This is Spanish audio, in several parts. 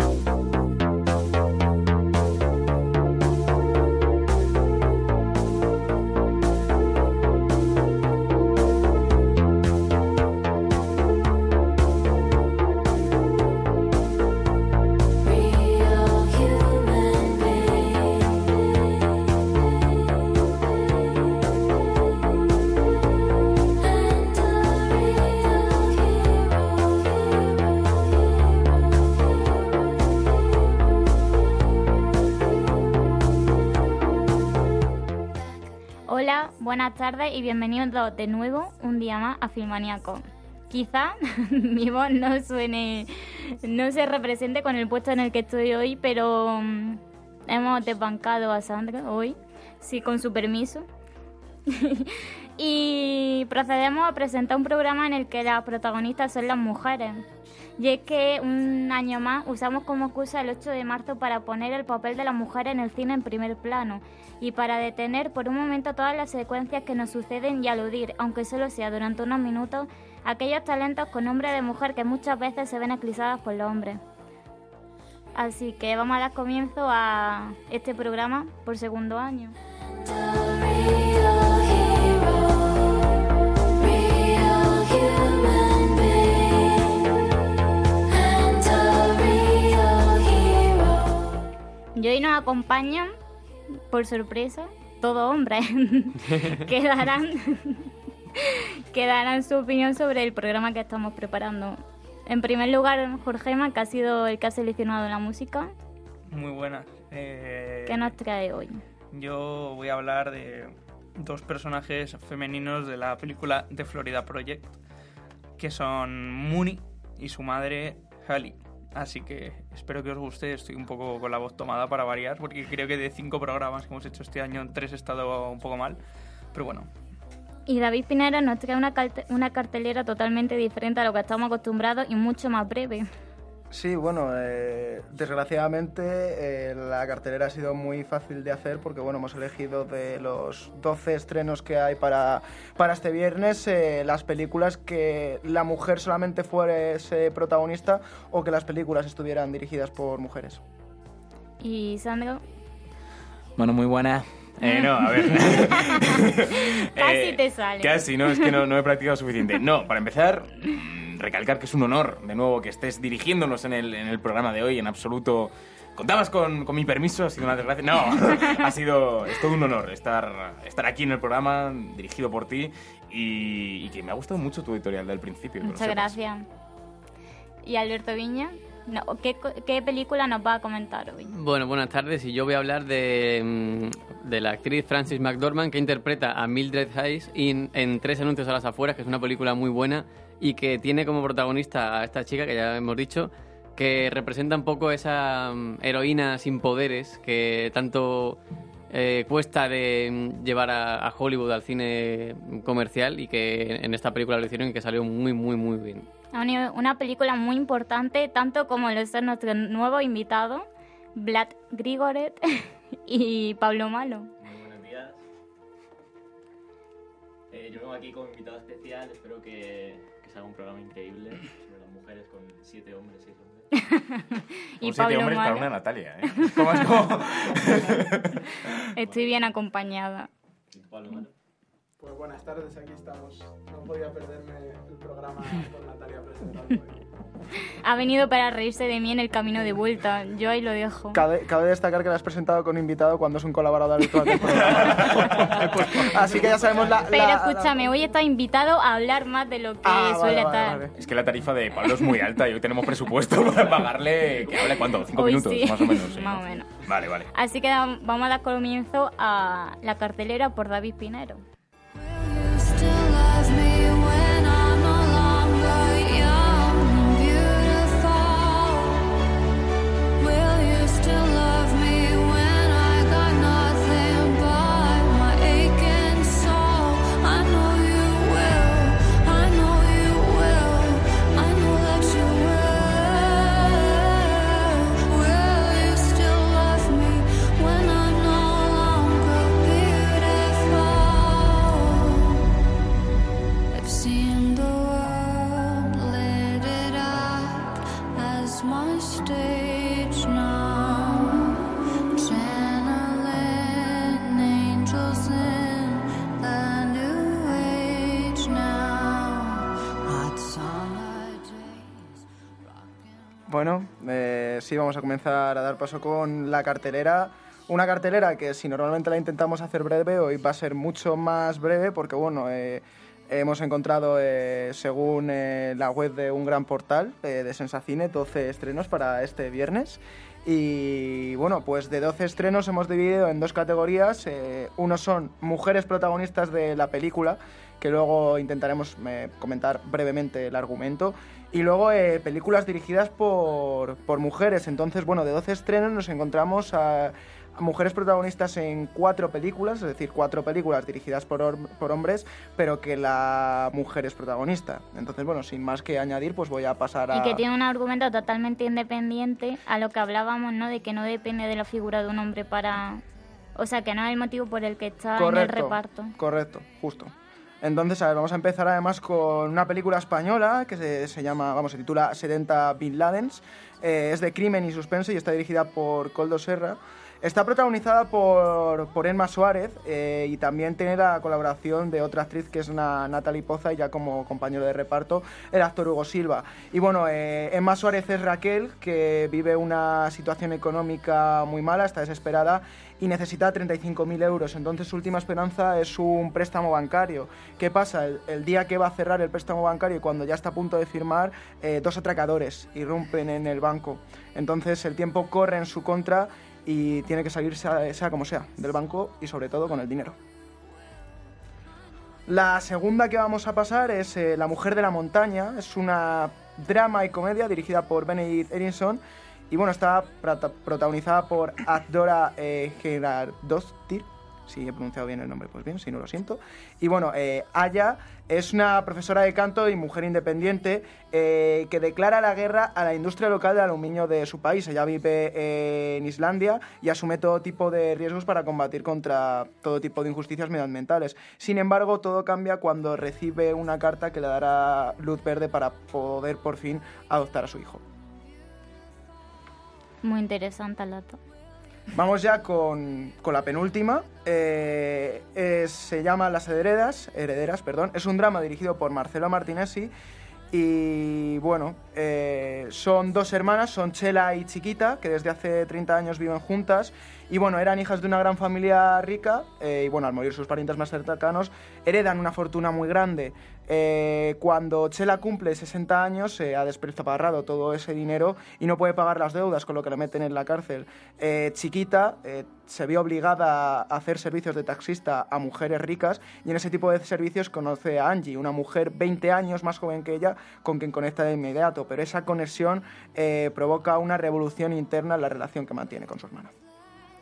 you buenas tardes y bienvenidos de nuevo un día más a Filmaniaco. Quizá mi voz no suene, no se represente con el puesto en el que estoy hoy, pero mm, hemos desbancado a Sandra hoy, sí, con su permiso. y procedemos a presentar un programa en el que las protagonistas son las mujeres. Y es que un año más usamos como excusa el 8 de marzo para poner el papel de la mujer en el cine en primer plano y para detener por un momento todas las secuencias que nos suceden y aludir, aunque solo sea durante unos minutos, aquellos talentos con nombre de mujer que muchas veces se ven eclipsadas por los hombres. Así que vamos a dar comienzo a este programa por segundo año. Y hoy nos acompañan, por sorpresa, todo hombre, que darán, que darán su opinión sobre el programa que estamos preparando. En primer lugar, Jorgema, que ha sido el que ha seleccionado la música. Muy buenas. Eh, ¿Qué nos trae hoy? Yo voy a hablar de dos personajes femeninos de la película The Florida Project, que son Mooney y su madre Hallie. Así que espero que os guste. Estoy un poco con la voz tomada para variar, porque creo que de cinco programas que hemos hecho este año, en tres he estado un poco mal. Pero bueno, Y David Pinera nos trae una, una cartelera totalmente diferente a lo que estamos acostumbrados y mucho más breve. Sí, bueno, eh, desgraciadamente eh, la cartelera ha sido muy fácil de hacer porque bueno, hemos elegido de los 12 estrenos que hay para, para este viernes eh, las películas que la mujer solamente fuese protagonista o que las películas estuvieran dirigidas por mujeres. Y Sandro, Bueno, muy buena. Eh, no, a ver. Casi te sale. Casi, no, es que no, no he practicado suficiente. No, para empezar, recalcar que es un honor, de nuevo, que estés dirigiéndonos en el, en el programa de hoy, en absoluto. ¿Contabas con, con mi permiso? ¿Ha sido una desgracia? No, ha sido. Es todo un honor estar, estar aquí en el programa, dirigido por ti, y, y que me ha gustado mucho tu editorial del principio. muchas sepas. gracias. Y Alberto Viña, no, ¿qué, co- ¿qué película nos va a comentar hoy? Bueno, buenas tardes y yo voy a hablar de, mm, de la actriz Frances McDormand que interpreta a Mildred Hayes en, en Tres anuncios a las afueras, que es una película muy buena y que tiene como protagonista a esta chica que ya hemos dicho, que representa un poco esa mm, heroína sin poderes que tanto eh, cuesta de mm, llevar a, a Hollywood al cine comercial y que en esta película lo hicieron y que salió muy, muy, muy bien. Una una película muy importante, tanto como lo son nuestros nuevos invitados, Vlad Grigoret y Pablo Malo. Muy buenos días. Eh, yo vengo aquí como invitado especial. Espero que se haga un programa increíble sobre las mujeres con siete hombres, seis hombres. Y Un siete hombres para Malo. una Natalia, ¿eh? ¿Cómo es como? Estoy bien acompañada. Y Pablo Malo. Pues buenas tardes, aquí estamos. No podía perderme el programa con Natalia presentando. Ha venido para reírse de mí en el camino de vuelta. Yo ahí lo dejo. Cabe, cabe destacar que la has presentado con invitado cuando es un colaborador habitual del programa. Así que ya sabemos la... Pero la- escúchame, hoy está invitado a hablar más de lo que Ah, vale, suele vale, estar. vale. Es que la tarifa de Pablo es muy alta y hoy tenemos presupuesto para pagarle que hable cuánto, cinco Hoy minutos, sí. más o menos. sí, Más o menos. Vale, vale. Así que vamos a dar comienzo a la cartelera por David Pinero. Sí, vamos a comenzar a dar paso con la cartelera. Una cartelera que si normalmente la intentamos hacer breve, hoy va a ser mucho más breve porque, bueno, eh, hemos encontrado, eh, según eh, la web de un gran portal de Sensacine, 12 estrenos para este viernes. Y bueno, pues de 12 estrenos hemos dividido en dos categorías. Eh, uno son mujeres protagonistas de la película, que luego intentaremos comentar brevemente el argumento. Y luego eh, películas dirigidas por, por mujeres. Entonces, bueno, de 12 estrenos nos encontramos a, a mujeres protagonistas en cuatro películas, es decir, cuatro películas dirigidas por, por hombres, pero que la mujer es protagonista. Entonces, bueno, sin más que añadir, pues voy a pasar a... Y que tiene un argumento totalmente independiente a lo que hablábamos, ¿no? De que no depende de la figura de un hombre para... O sea, que no es el motivo por el que está en el reparto. Correcto, justo. Entonces, vamos a empezar además con una película española que se, se llama, vamos, se titula 70 Bin Ladens. Eh, es de crimen y suspense y está dirigida por Coldo Serra. Está protagonizada por, por Emma Suárez eh, y también tiene la colaboración de otra actriz que es una Natalie Poza y ya como compañero de reparto el actor Hugo Silva. Y bueno, eh, Emma Suárez es Raquel que vive una situación económica muy mala, está desesperada y necesita 35.000 euros. Entonces su última esperanza es un préstamo bancario. ¿Qué pasa? El, el día que va a cerrar el préstamo bancario y cuando ya está a punto de firmar, eh, dos atracadores irrumpen en el banco. Entonces el tiempo corre en su contra y tiene que salir sea, como sea del banco y sobre todo con el dinero. La segunda que vamos a pasar es eh, La mujer de la montaña. Es una drama y comedia dirigida por Benedict Erinson y bueno, está prota- protagonizada por Adora eh, Gerardostir. Si he pronunciado bien el nombre, pues bien, si no lo siento. Y bueno, eh, Aya es una profesora de canto y mujer independiente eh, que declara la guerra a la industria local de aluminio de su país. Ella vive eh, en Islandia y asume todo tipo de riesgos para combatir contra todo tipo de injusticias medioambientales. Sin embargo, todo cambia cuando recibe una carta que le dará luz verde para poder por fin adoptar a su hijo. Muy interesante el dato. Vamos ya con, con la penúltima. Eh, se llama Las Herederas, Herederas, perdón. Es un drama dirigido por Marcelo Martinesi. Y bueno, eh, son dos hermanas, son Chela y Chiquita, que desde hace 30 años viven juntas. Y bueno, eran hijas de una gran familia rica. eh, y bueno, al morir sus parientes más cercanos, heredan una fortuna muy grande. Eh, cuando Chela cumple 60 años, se ha despertaparrado todo ese dinero y no puede pagar las deudas, con lo que la meten en la cárcel. Eh, chiquita eh, se vio obligada a hacer servicios de taxista a mujeres ricas y en ese tipo de servicios conoce a Angie, una mujer 20 años más joven que ella, con quien conecta de inmediato. Pero esa conexión eh, provoca una revolución interna en la relación que mantiene con su hermana.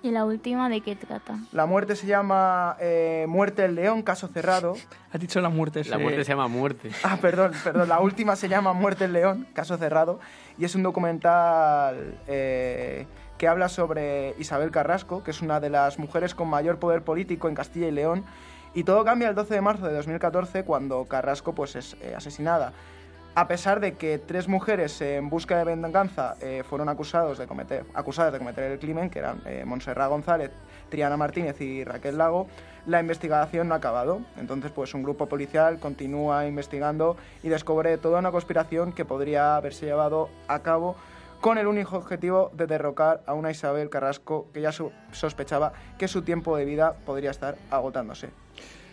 ¿Y la última de qué trata? La muerte se llama eh, Muerte del León, caso cerrado. Has dicho la muerte. La muerte se llama muerte. Ah, perdón, perdón. La última se llama Muerte del León, caso cerrado. Y es un documental eh, que habla sobre Isabel Carrasco, que es una de las mujeres con mayor poder político en Castilla y León. Y todo cambia el 12 de marzo de 2014 cuando Carrasco pues, es eh, asesinada. A pesar de que tres mujeres en busca de venganza eh, fueron acusados de cometer, acusadas de cometer el crimen, que eran eh, Montserrat González, Triana Martínez y Raquel Lago, la investigación no ha acabado. Entonces, pues un grupo policial continúa investigando y descubre toda una conspiración que podría haberse llevado a cabo con el único objetivo de derrocar a una Isabel Carrasco que ya sospechaba que su tiempo de vida podría estar agotándose.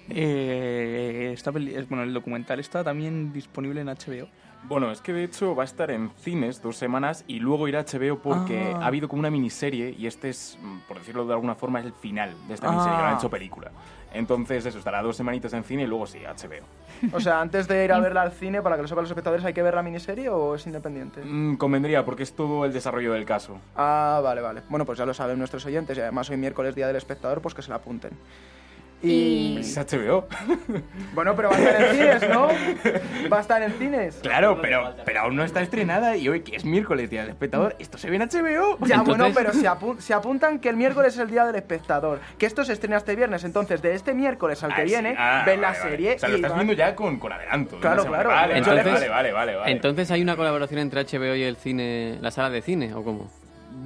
Eh, esta peli- bueno, el documental está también disponible en HBO. Bueno, es que de hecho va a estar en cines dos semanas y luego irá a HBO porque Ah. ha habido como una miniserie y este es, mm, por decirlo de alguna forma, es el final de esta Ah. miniserie que no han hecho película. Entonces eso, estará dos semanitas en cine y luego sí, HBO. O sea, antes de ir a verla al cine, para que lo sepan los espectadores, ¿hay que ver la miniserie o es independiente? Mm, convendría porque es todo el desarrollo del caso. Ah, vale, vale. Bueno, pues ya lo saben nuestros oyentes y además hoy miércoles Día del Espectador, pues que se la apunten. Y... Es HBO. Bueno, pero va a estar en cines, ¿no? Va a estar en cines. Claro, pero, pero aún no está estrenada y hoy que es miércoles, día del espectador, esto se ve en HBO. Ya, Entonces- bueno, pero se, apu- se apuntan que el miércoles es el día del espectador. Que esto se estrena este viernes. Entonces, de este miércoles al que Ah, sí. viene, Ah, ven la vale. serie. O sea, lo estás viendo ya con, con adelanto. Claro, claro. Vale, Entonces- vale, vale, vale, vale. Entonces hay una colaboración entre HBO y el cine, la sala de cine, ¿o cómo?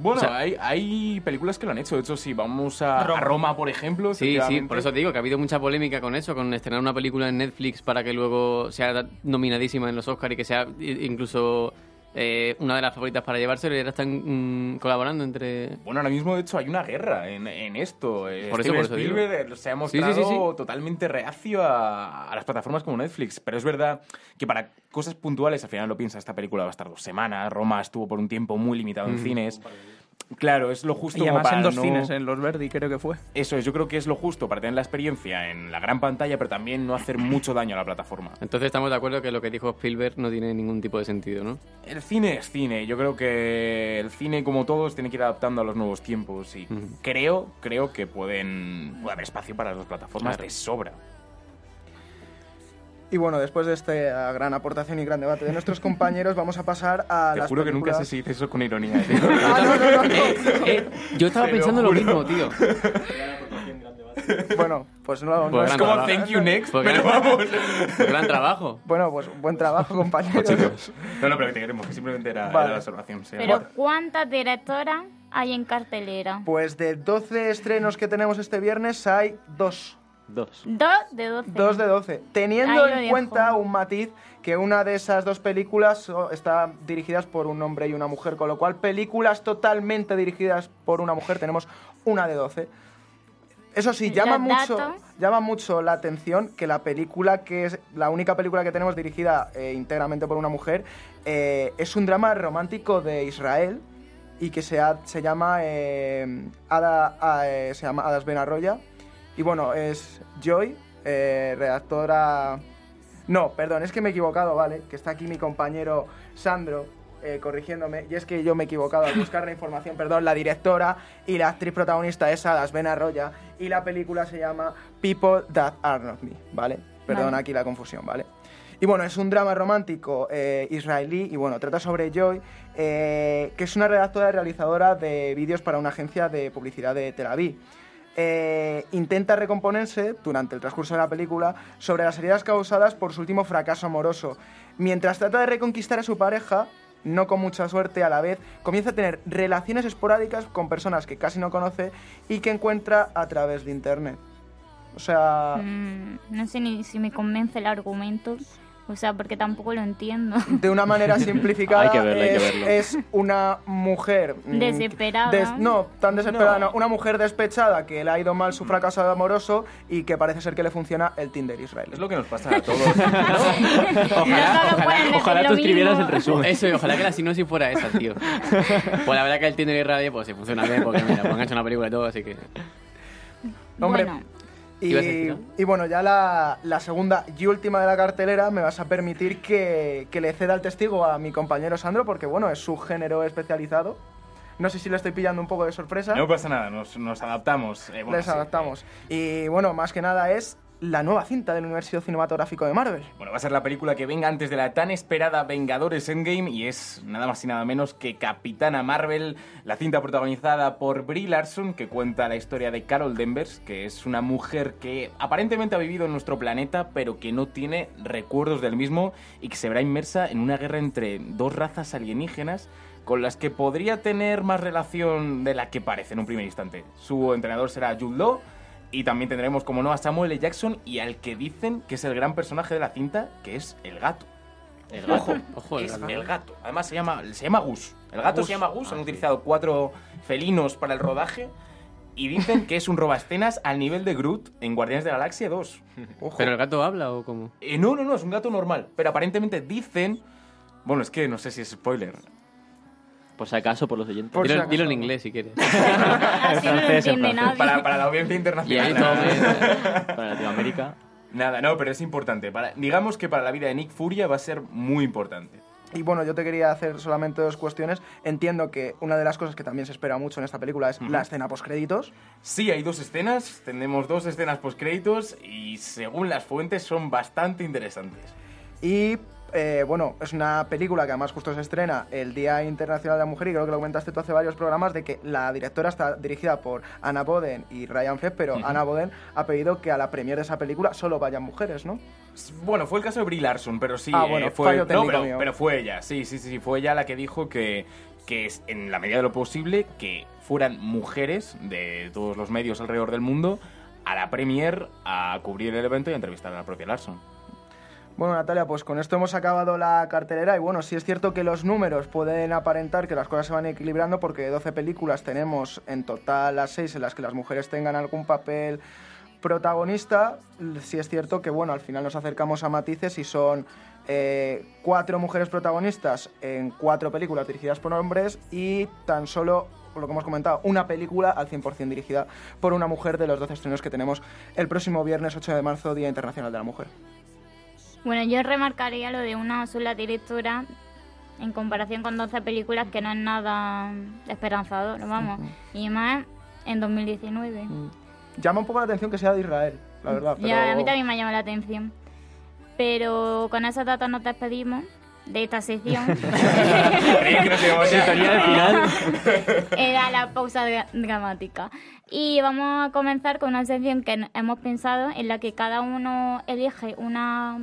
Bueno, O sea- hay, hay películas que lo han hecho. De hecho, si vamos a a Roma, por ejemplo. Sí, sí, por eso te digo que ha habido mucha polémica con eso, con estrenar una película en Netflix para que luego sea nominadísima en los Oscars y que sea incluso eh, una de las favoritas para llevárselo y ahora están mm, colaborando entre... Bueno, ahora mismo, de hecho, hay una guerra en, en esto. Eh, Por eso, Steven por eso digo. Spielberg eh, se ha mostrado sí, sí, sí. totalmente reacio a, a las plataformas como Netflix. Pero es verdad que para cosas puntuales, al final lo piensas, esta película va a estar dos semanas. Roma estuvo por un tiempo muy limitado en cines. Claro, es lo justo Y como además para en dos no- cines, en Los Verdi creo que fue. Eso es, yo creo que es lo justo para tener la experiencia en la gran pantalla, pero también no hacer mucho daño a la plataforma. Entonces estamos de acuerdo que lo que dijo Spielberg no tiene ningún tipo de sentido, ¿no? El cine es cine. Yo creo que el cine, como todos, tiene que ir adaptando a los nuevos tiempos. Y creo, creo que pueden, puede haber espacio para las dos plataformas Claro. de sobra. Y bueno, después de esta gran aportación y gran debate de nuestros compañeros, vamos a pasar a Te las juro que nunca sé películas- si dices eso con ironía. tío. Ah, no, no, no, no. Eh, yo estaba Te lo pensando lo, mismo, tío. Bueno, pues no, no Pues es gran como... trabajo. Thank you next. Pues pero gran- vamos. Gran trabajo. Bueno, pues buen trabajo, compañeros. No, no, pero que te queremos, que simplemente era, Vale. era la observación. sí. Pero ¿cuántas directoras hay en cartelera? Pues de 12 estrenos que tenemos este viernes hay dos. Dos. Dos de doce. Dos de 12. Teniendo en cuenta un matiz que una de esas dos películas está dirigidas por un hombre y una mujer, con lo cual películas totalmente dirigidas por una mujer tenemos una de 12. Eso sí, llama mucho, llama mucho la atención que la película que es la única película que tenemos dirigida eh, íntegramente por una mujer eh, es un drama romántico de Israel y que se, ha- se llama eh, Ada, se llama Adas Ben Arroya y bueno es Joy eh, redactora no perdón es que me he equivocado vale que está aquí mi compañero Sandro eh, corrigiéndome y es que yo me he equivocado al buscar la información perdón la directora y la actriz protagonista es Adas Ben Arroya y la película se llama People That Are Not Me vale perdón Vale. aquí la confusión vale y bueno, es un drama romántico eh, israelí y bueno, trata sobre Joy, eh, que es una redactora y realizadora de vídeos para una agencia de publicidad de Tel Aviv. Eh, intenta recomponerse durante el transcurso de la película sobre las heridas causadas por su último fracaso amoroso. Mientras trata de reconquistar a su pareja, no con mucha suerte a la vez, comienza a tener relaciones esporádicas con personas que casi no conoce y que encuentra a través de internet. O sea, Mm, no sé ni si me convence el argumento. O sea, porque tampoco lo entiendo. de una manera simplificada, Hay que verlo, hay que es, verlo. es una mujer... mm, Desesperada. des- no, tan desesperada, no. Una mujer despechada que le ha ido mal su fracaso amoroso y que parece ser que le funciona el Tinder Israel. Es lo que nos pasa a todos. No Ojalá lo tú escribieras el resumen. Eso, y ojalá que la sinopsis fuera esa, tío. Pues la verdad que el Tinder Radio, pues sí funciona bien, porque mira, pues han hecho una película y todo, así que... Hombre, Bueno, Y, bueno, ya la, la segunda y última de la cartelera me vas a permitir que, que le ceda el testigo a mi compañero Sandro, porque bueno, es su género especializado. No sé si le estoy pillando un poco de sorpresa. No pasa nada, nos, nos adaptamos. Eh, bueno, Les sí. adaptamos. Y bueno, más que nada es la nueva cinta del universo cinematográfico de Marvel. Bueno, va a ser la película que venga antes de la tan esperada Vengadores Endgame y es nada más y nada menos que Capitana Marvel, la cinta protagonizada por Brie Larson que cuenta la historia de Carol Danvers, que es una mujer que aparentemente ha vivido en nuestro planeta pero que no tiene recuerdos del mismo y que se verá inmersa en una guerra entre dos razas alienígenas con las que podría tener más relación de la que parece en un primer instante. Su entrenador será Jude Law y también tendremos, como no, a Samuel L. Jackson y al que dicen que es el gran personaje de la cinta, que es el gato. El gato. Ojo, Ojo, el es gato. el gato. Además se llama, se llama Gus. El gato Gus. se llama Gus. Ah, Han sí. utilizado cuatro felinos para el rodaje. Y dicen que es un robaescenas al nivel de Groot en Guardianes de la Galaxia 2. Ojo. ¿Pero el gato habla o cómo? Eh, no, no, no, es un gato normal. Pero aparentemente dicen... Bueno, es que no sé si es spoiler. Por si acaso, por los oyentes. Por si Dilo, acaso. dilo en inglés si quieres. así no lo francés, en entiende francés. nadie. Para, para la audiencia Y internacional. ahí todo me- Para Latinoamérica. Nada, no, pero es importante. Para, digamos que para la vida de Nick Furia va a ser muy importante. Y bueno, yo te quería hacer solamente dos cuestiones. Entiendo que una de las cosas que también se espera mucho en esta película es la escena postcréditos. Sí, hay dos escenas, tenemos dos escenas postcréditos y según las fuentes son bastante interesantes. Y eh, bueno, es una película que además justo se estrena el Día Internacional de la Mujer y creo que lo comentaste tú hace varios programas de que la directora está dirigida por Anna Boden y Ryan Feff, pero. Anna Boden ha pedido que a la premier de esa película solo vayan mujeres, ¿no? Bueno, fue el caso de Brie Larson, pero sí, Ah, eh, fue, no, pero, mío. pero fue ella, sí, sí, sí, sí, fue ella la que dijo que, que es, en la medida de lo posible que fueran mujeres de todos los medios alrededor del mundo a la premier a cubrir el evento y a entrevistar a la propia Larson. Bueno, Natalia, pues con esto hemos acabado la cartelera y bueno, sí es cierto que los números pueden aparentar que las cosas se van equilibrando porque de 12 películas tenemos en total las 6 en las que las mujeres tengan algún papel protagonista. Sí es cierto que bueno, al final nos acercamos a matices y son eh, cuatro mujeres protagonistas en cuatro películas dirigidas por hombres y tan solo lo que hemos comentado, una película al 100% dirigida por una mujer de los 12 estrenos que tenemos el próximo viernes 8 de marzo, Día Internacional de la Mujer. Bueno, yo remarcaría lo de una sola directora en comparación con 12 películas que no es nada esperanzador, vamos. Y más en 2019. Llama un poco la atención que sea de Israel, la verdad. Pero... Ya, a mí también me llama la atención. Pero con esa data nos despedimos de esta sección. Era la pausa dra- dramática. Y vamos a comenzar con una sección que hemos pensado en la que cada uno elige una,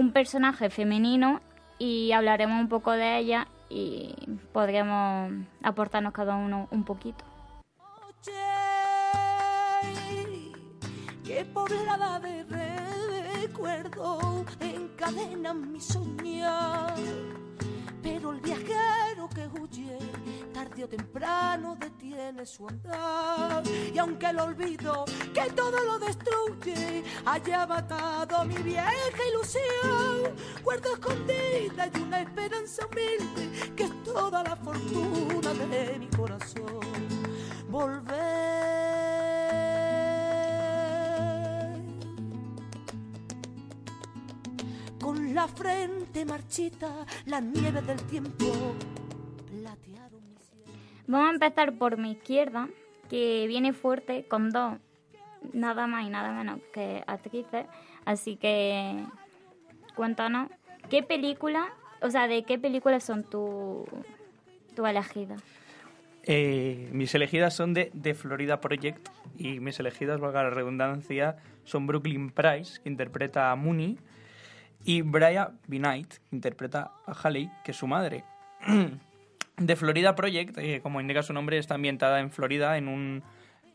un personaje femenino y hablaremos un poco de ella y podremos aportarnos cada uno un poquito. Pero el viajero que huye, tarde o temprano detiene su andar. Y aunque el olvido que todo lo destruye haya matado mi vieja ilusión, guardo escondida y una esperanza humilde que es toda la fortuna de mi corazón. Volver con la frente marchita, la nieve del tiempo platearon mi cielo. Vamos a empezar por mi izquierda, que viene fuerte con dos, nada más y nada menos que actrices. Así que cuéntanos, ¿qué película, o sea, de qué películas son tu, tu elegidas? Eh, mis elegidas son de, de Florida Project y mis elegidas, valga la redundancia, son Brooklyn Price, que interpreta a Mooney, y Brian B. Knight, que interpreta a Haley, que es su madre. de Florida Project, eh, como indica su nombre, está ambientada en Florida, en un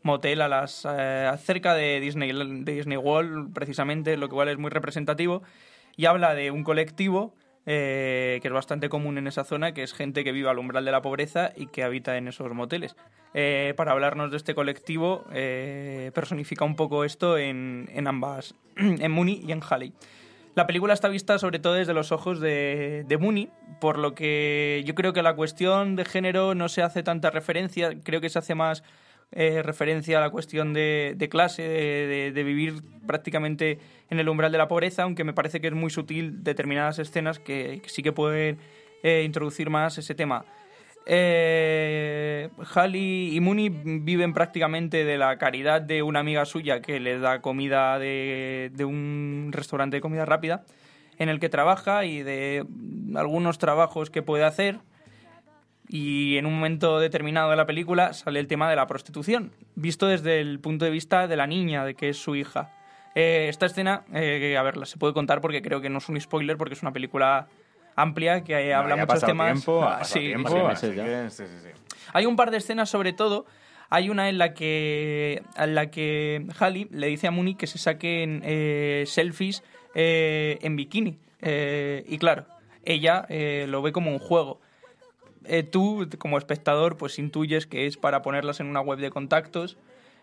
motel a las eh, cerca de Disney, de Disney World, precisamente, lo cual es muy representativo, y habla de un colectivo eh, que es bastante común en esa zona, que es gente que vive al umbral de la pobreza y que habita en esos moteles. Eh, para hablarnos de este colectivo, eh, personifica un poco esto en, en ambas, en Mooney y en Halley. La película está vista sobre todo desde los ojos de, de Mooney, por lo que yo creo que la cuestión de género no se hace tanta referencia, creo que se hace más eh, referencia a la cuestión de, clase, de, vivir prácticamente en el umbral de la pobreza, aunque me parece que es muy sutil determinadas escenas que, que sí que pueden eh, introducir más ese tema. Eh, Halley y Mooney viven prácticamente de la caridad de una amiga suya que le da comida de, de un restaurante de comida rápida en el que trabaja y de algunos trabajos que puede hacer. Y en un momento determinado de la película sale el tema de la prostitución, visto desde el punto de vista de la niña, de que es su hija. Eh, esta escena, eh, a ver, la se puede contar porque creo que no es un spoiler, porque es una película amplia que No, habla muchos temas. tiempo, Ah, sí, tiempo, sí. meses sí. Hay un par de escenas, sobre todo. Hay una en la que, en la que Halley le dice a Mooney que se saquen eh, selfies eh, en bikini. Eh, y claro, ella lo ve como un juego. Tú, como espectador, pues intuyes que es para ponerlas en una web de contactos.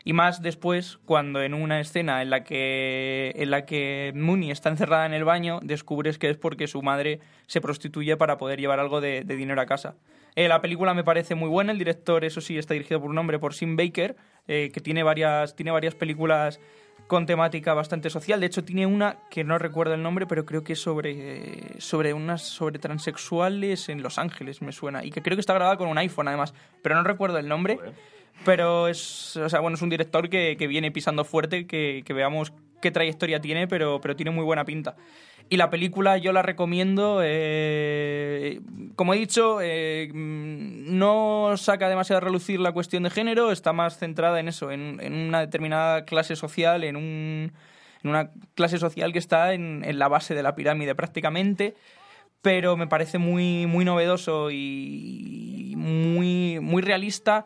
Y más después, cuando en una escena en la que, en la que Mooney está encerrada en el baño, descubres que es porque su madre se prostituye para poder llevar algo de, dinero a casa. Eh, la película me parece muy buena. El director, eso sí, está dirigido por un hombre, por Sim Baker, eh, que tiene varias, tiene varias películas con temática bastante social. De hecho, tiene una que no recuerdo el nombre, pero creo que es sobre, sobre unas sobre transexuales en Los Ángeles, me suena. Y que creo que está grabada con un iPhone, además. Pero no recuerdo el nombre. Pero es, o sea, bueno, es un director que, que viene pisando fuerte, que, que veamos qué trayectoria tiene, pero, pero tiene muy buena pinta. Y la película yo la recomiendo. eh, como he dicho, eh, no saca demasiado a relucir la cuestión de género, está más centrada en eso, en, en una determinada clase social, en, un, en una clase social que está en, en la base de la pirámide prácticamente. Pero me parece muy, muy novedoso y muy, muy realista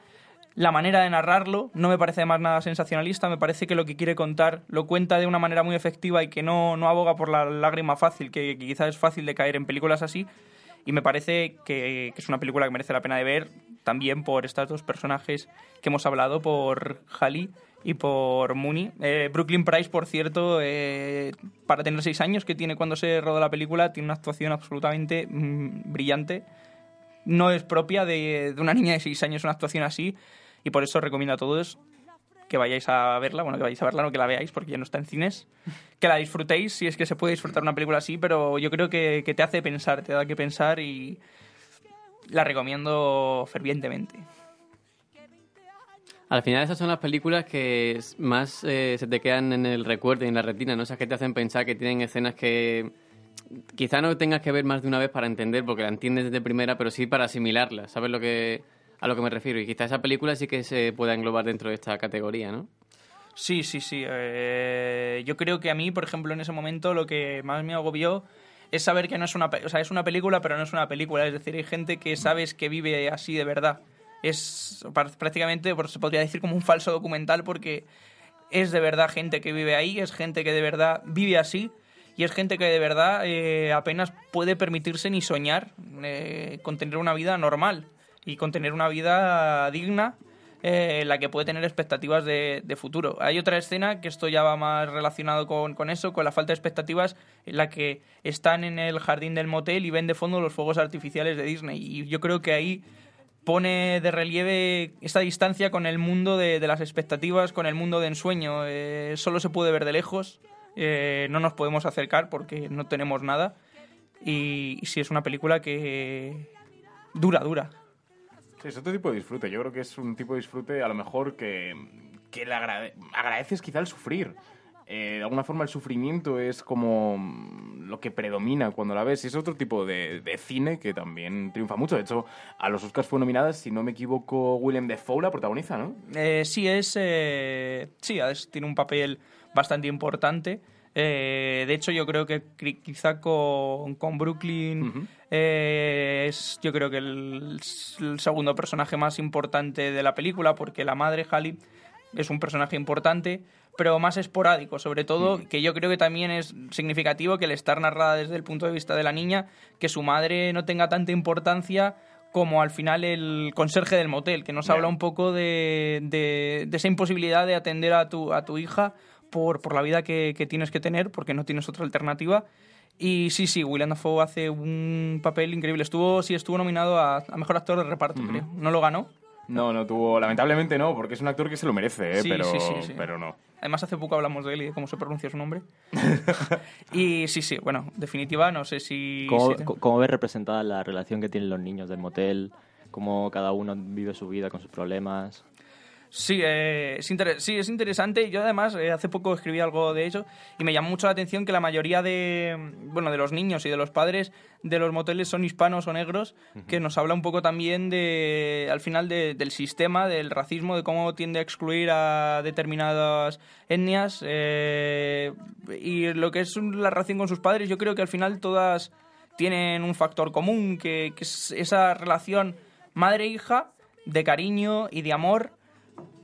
la manera de narrarlo no me parece además nada sensacionalista, me parece que lo que quiere contar lo cuenta de una manera muy efectiva y que no, no aboga por la lágrima fácil, que, quizás es fácil de caer en películas así. Y me parece que, que es una película que merece la pena de ver también por estos dos personajes que hemos hablado, por Halley y por Mooney. Eh, Brooklyn Price, por cierto, eh, para tener seis años que tiene cuando se rodó la película, tiene una actuación absolutamente mm, brillante. No es propia de, de una niña de seis años una actuación así y por eso recomiendo a todos que vayáis a verla, bueno, que vayáis a verla, no que la veáis porque ya no está en cines, que la disfrutéis si es que se puede disfrutar una película así, pero yo creo que, te hace pensar, te da que pensar y la recomiendo fervientemente. Al final esas son las películas que más eh, se te quedan en el recuerdo y en la retina, ¿no? Esas que te hacen pensar que tienen escenas que quizá no tengas que ver más de una vez para entender, porque la entiendes desde primera, pero sí para asimilarla, ¿sabes lo que, a lo que me refiero? Y quizá esa película sí que se pueda englobar dentro de esta categoría, ¿no? Sí, sí, sí. eh, yo creo que a mí, por ejemplo, en ese momento lo que más me agobió es saber que no es una, o sea, es una película, pero no es una película. Es decir, hay gente que sabes que vive así de verdad. Es prácticamente, se podría decir como un falso documental porque es de verdad gente que vive ahí, es gente que de verdad vive así y es gente que de verdad eh, apenas puede permitirse ni soñar eh, con tener una vida normal y con tener una vida digna eh, en la que puede tener expectativas de, de futuro. Hay otra escena que esto ya va más relacionado con, con eso, con la falta de expectativas, en la que están en el jardín del motel y ven de fondo los fuegos artificiales de Disney. Y yo creo que ahí pone de relieve esta distancia con el mundo de, de las expectativas, con el mundo de ensueño. Eh, solo se puede ver de lejos, eh, no nos podemos acercar porque no tenemos nada. Y, y sí, es una película que dura, dura. Sí, es otro tipo de disfrute. Yo creo que es un tipo de disfrute a lo mejor que, que agradeces quizá el sufrir. Eh, de alguna forma el sufrimiento es como mm, lo que predomina cuando la ves. Y es otro tipo de, de cine que también triunfa mucho. De hecho, a los Oscars fue nominada, si no me equivoco, William Defoe la protagoniza, ¿no? Eh, sí, es, eh, sí, tiene un papel bastante importante. Eh, de hecho, yo creo que quizá con, con Brooklyn eh, es, yo creo que el, el segundo personaje más importante de la película, porque la madre, Halley, es un personaje importante, pero más esporádico, sobre todo, que yo creo que también es significativo que el estar narrada desde el punto de vista de la niña, que su madre no tenga tanta importancia como al final el conserje del motel, que nos habla un poco de, de- de esa imposibilidad de atender a tu, a tu hija por, por la vida que, que tienes que tener, porque no tienes otra alternativa. Y sí, sí, William Dafoe hace un papel increíble. Estuvo, sí, estuvo nominado a, a Mejor Actor de Reparto, creo. No lo ganó. No, no tuvo, lamentablemente no, porque es un actor que se lo merece, ¿eh? Sí, pero, sí, sí, sí. pero no. Además, hace poco hablamos de él y de cómo se pronuncia su nombre. y sí, sí, bueno, definitiva, no sé si... ¿Cómo, si- cómo ves representada la relación que tienen los niños del motel? ¿Cómo cada uno vive su vida con sus problemas? Sí, eh, es sí, es interesante. Yo además eh, hace poco escribí algo de eso y me llamó mucho la atención que la mayoría de, bueno, de los niños y de los padres de los moteles son hispanos o negros, que nos habla un poco también de, al final de- del sistema, del racismo, de cómo tiende a excluir a determinadas etnias eh, y lo que es la relación con sus padres. Yo creo que al final todas tienen un factor común, que, que es esa relación madre-hija de cariño y de amor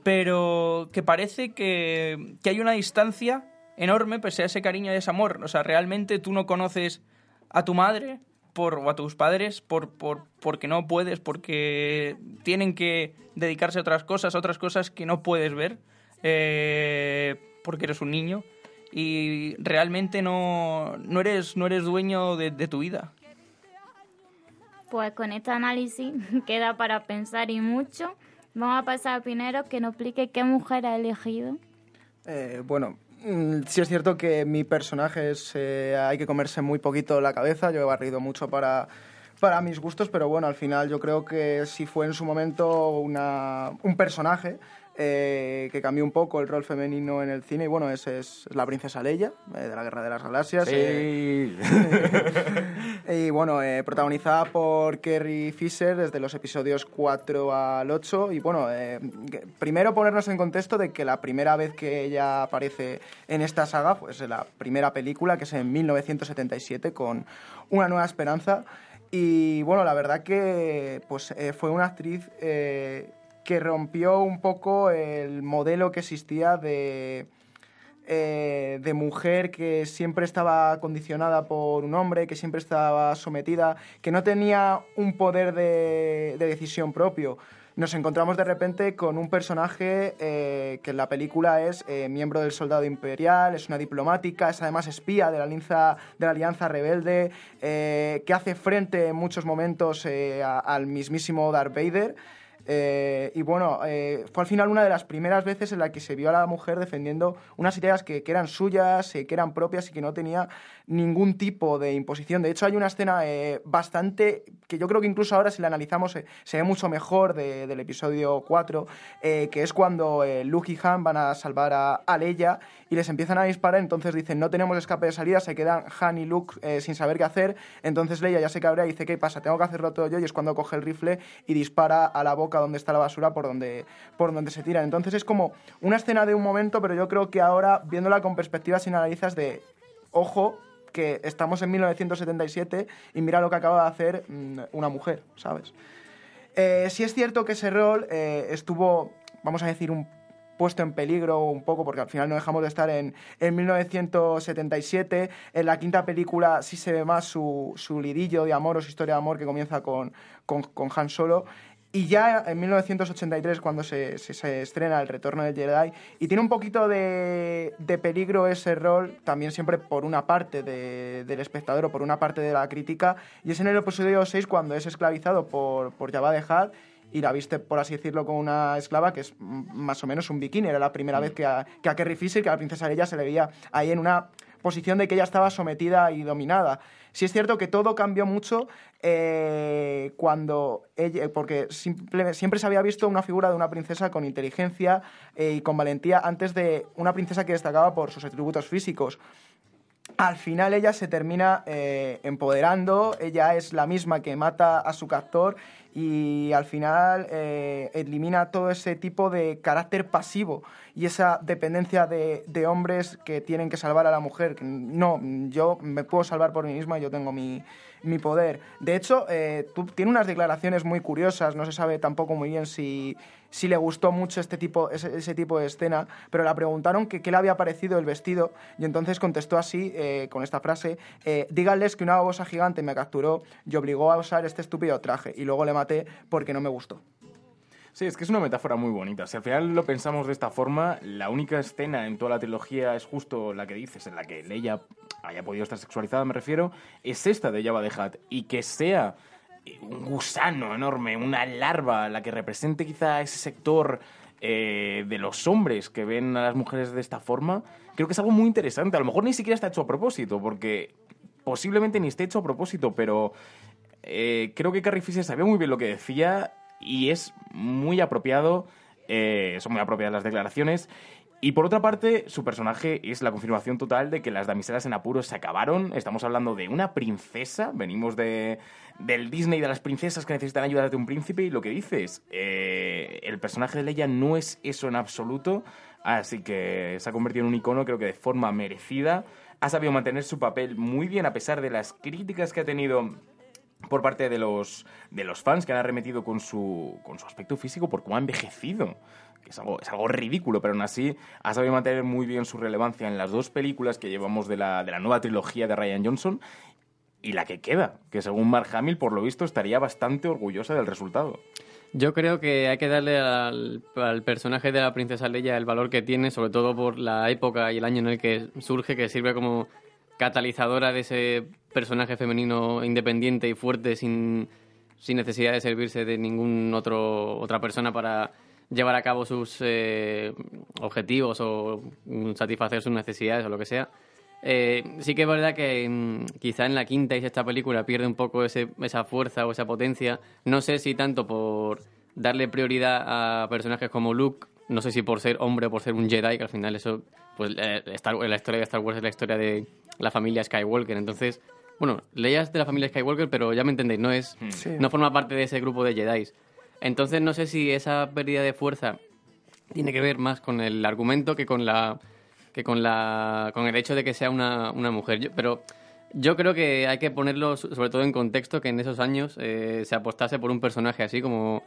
pero que parece que, que hay una distancia enorme pese a ese cariño y ese amor. O sea, realmente tú no conoces a tu madre por, o a tus padres por, por, porque no puedes, porque tienen que dedicarse a otras cosas, a otras cosas que no puedes ver, eh, porque eres un niño y realmente no, no, eres, no eres dueño de, de tu vida. Pues con este análisis queda para pensar y mucho. Vamos a pasar a Pinero que nos explique qué mujer ha elegido. Eh, bueno, Mm, Sí es cierto que mi personaje es, eh, hay que comerse muy poquito la cabeza, yo he barrido mucho para, para mis gustos, pero bueno, al final yo creo que sí fue en su momento una, un personaje eh, que cambió un poco el rol femenino en el cine y bueno, es, es la princesa Leia eh, de la Guerra de las Galaxias. eh, Sí. y bueno, eh, protagonizada por Carrie Fisher desde los episodios 4 al 8. Y bueno, eh, primero ponernos en contexto de que la primera vez que ella aparece en esta saga, pues en la primera película, que es en 1977, con Una Nueva Esperanza. Y bueno, la verdad que pues, eh, fue una actriz eh, que rompió un poco el modelo que existía de eh, de mujer que siempre estaba condicionada por un hombre, que siempre estaba sometida, que no tenía un poder de, de decisión propio. Nos encontramos de repente con un personaje eh, que en la película es eh, miembro del soldado imperial, es una diplomática, es además espía de la alianza, de la alianza rebelde, que hace frente en muchos momentos al mismísimo Darth Vader. Eh, y bueno, eh, fue al final una de las primeras veces en la que se vio a la mujer defendiendo unas ideas que, que eran suyas, eh, que eran propias y que no tenía ningún tipo de imposición. De hecho, hay una escena eh, bastante, que yo creo que incluso ahora si la analizamos eh, se ve mucho mejor de- del episodio 4, eh, que es cuando Luke y Han van a salvar a, a Leia y les empiezan a disparar, entonces dicen no tenemos escape de salida, se quedan Han y Luke sin saber qué hacer, entonces Leia ya se cabrea y dice ¿qué pasa? Tengo que hacerlo todo yo y es cuando coge el rifle y dispara a la boca donde está la basura por donde, por donde se tiran. Entonces es como una escena de un momento, pero yo creo que ahora, viéndola con perspectiva sin analizas de, ojo, que estamos en 1977 y mira lo que acaba de hacer mm, una mujer, ¿sabes? Eh, sí es cierto que ese rol eh, estuvo, vamos a decir, un puesto en peligro un poco, porque al final no dejamos de estar en, en 1977. En la quinta película sí se ve más su, su lidillo de amor o su historia de amor que comienza con, con, con Han Solo. Y ya en 1983, cuando se, se- se estrena El Retorno del Jedi, y tiene un poquito de, de peligro ese rol, también siempre por una parte de- del espectador o por una parte de la crítica, y es en el episodio 6 cuando es esclavizado por, por Jabba de Hutt y la viste, por así decirlo, con una esclava que es mm, más o menos un bikini. Era la primera vez que a, que a Carrie Fisher, que a la princesa Leia, se le veía ahí en una posición de que ella estaba sometida y dominada. Sí es cierto que todo cambió mucho eh, cuando ella, porque siempre se había visto una figura de una princesa con inteligencia eh, y con valentía antes de una princesa que destacaba por sus atributos físicos. Al final ella se termina eh, empoderando, ella es la misma que mata a su captor y al final eh, elimina todo ese tipo de carácter pasivo y esa dependencia de, de hombres que tienen que salvar a la mujer. No, yo me puedo salvar por mí misma, yo tengo mi, mi poder. De hecho, eh, tiene unas declaraciones muy curiosas, no se sabe tampoco muy bien si, si le gustó mucho este tipo, ese, tipo de escena, pero le preguntaron qué le había parecido el vestido y entonces contestó así, eh, con esta frase, eh, díganles que una babosa gigante me capturó y obligó a usar este estúpido traje y luego le maté porque no me gustó. Sí, es que es una metáfora muy bonita. Si al final lo pensamos de esta forma, la única escena en toda la trilogía es justo la que dices, en la que Leia haya podido estar sexualizada, me refiero, es esta de Jabba the Hutt. Y que sea un gusano enorme, una larva, la que represente quizá ese sector eh, de los hombres que ven a las mujeres de esta forma, creo que es algo muy interesante. A lo mejor ni siquiera está hecho a propósito, porque posiblemente ni esté hecho a propósito, pero eh, creo que Carrie Fisher sabía muy bien lo que decía y es muy apropiado, eh, son muy apropiadas las declaraciones. Y por otra parte, su personaje es la confirmación total de que las damiselas en apuros se acabaron. Estamos hablando de una princesa, venimos de, del Disney de las princesas que necesitan ayuda de un príncipe y lo que dices, eh, el personaje de Leia no es eso en absoluto, así que se ha convertido en un icono creo que de forma merecida. Ha sabido mantener su papel muy bien a pesar de las críticas que ha tenido por parte de los, de los fans que han arremetido con su, con su aspecto físico por cómo ha envejecido. Que es algo, es algo ridículo, pero aún así ha sabido mantener muy bien su relevancia en las dos películas que llevamos de la, de la nueva trilogía de Ryan Johnson y la que queda, que según Mark Hamill, por lo visto, estaría bastante orgullosa del resultado. Yo creo que hay que darle al, al personaje de la princesa Leia el valor que tiene, sobre todo por la época y el año en el que surge, que sirve como catalizadora de ese personaje femenino independiente y fuerte sin, sin necesidad de servirse de ningún otro otra persona para llevar a cabo sus eh, objetivos o satisfacer sus necesidades o lo que sea. Eh, sí que es verdad que mm, quizá en la quinta y sexta película pierde un poco ese, esa fuerza o esa potencia. No sé si tanto por darle prioridad a personajes como Luke, no sé si por ser hombre o por ser un Jedi, que al final eso, pues eh, Star- la historia de Star Wars es la historia de la familia Skywalker. Entonces, bueno, Leia es de la familia Skywalker, pero ya me entendéis, no es, Sí. no forma parte de ese grupo de Jedi. Entonces no sé si esa pérdida de fuerza tiene que ver más con el argumento que con la que con la con el hecho de que sea una, una mujer. Yo- pero yo creo que hay que ponerlo so- sobre todo en contexto que en esos años eh, se apostase por un personaje así como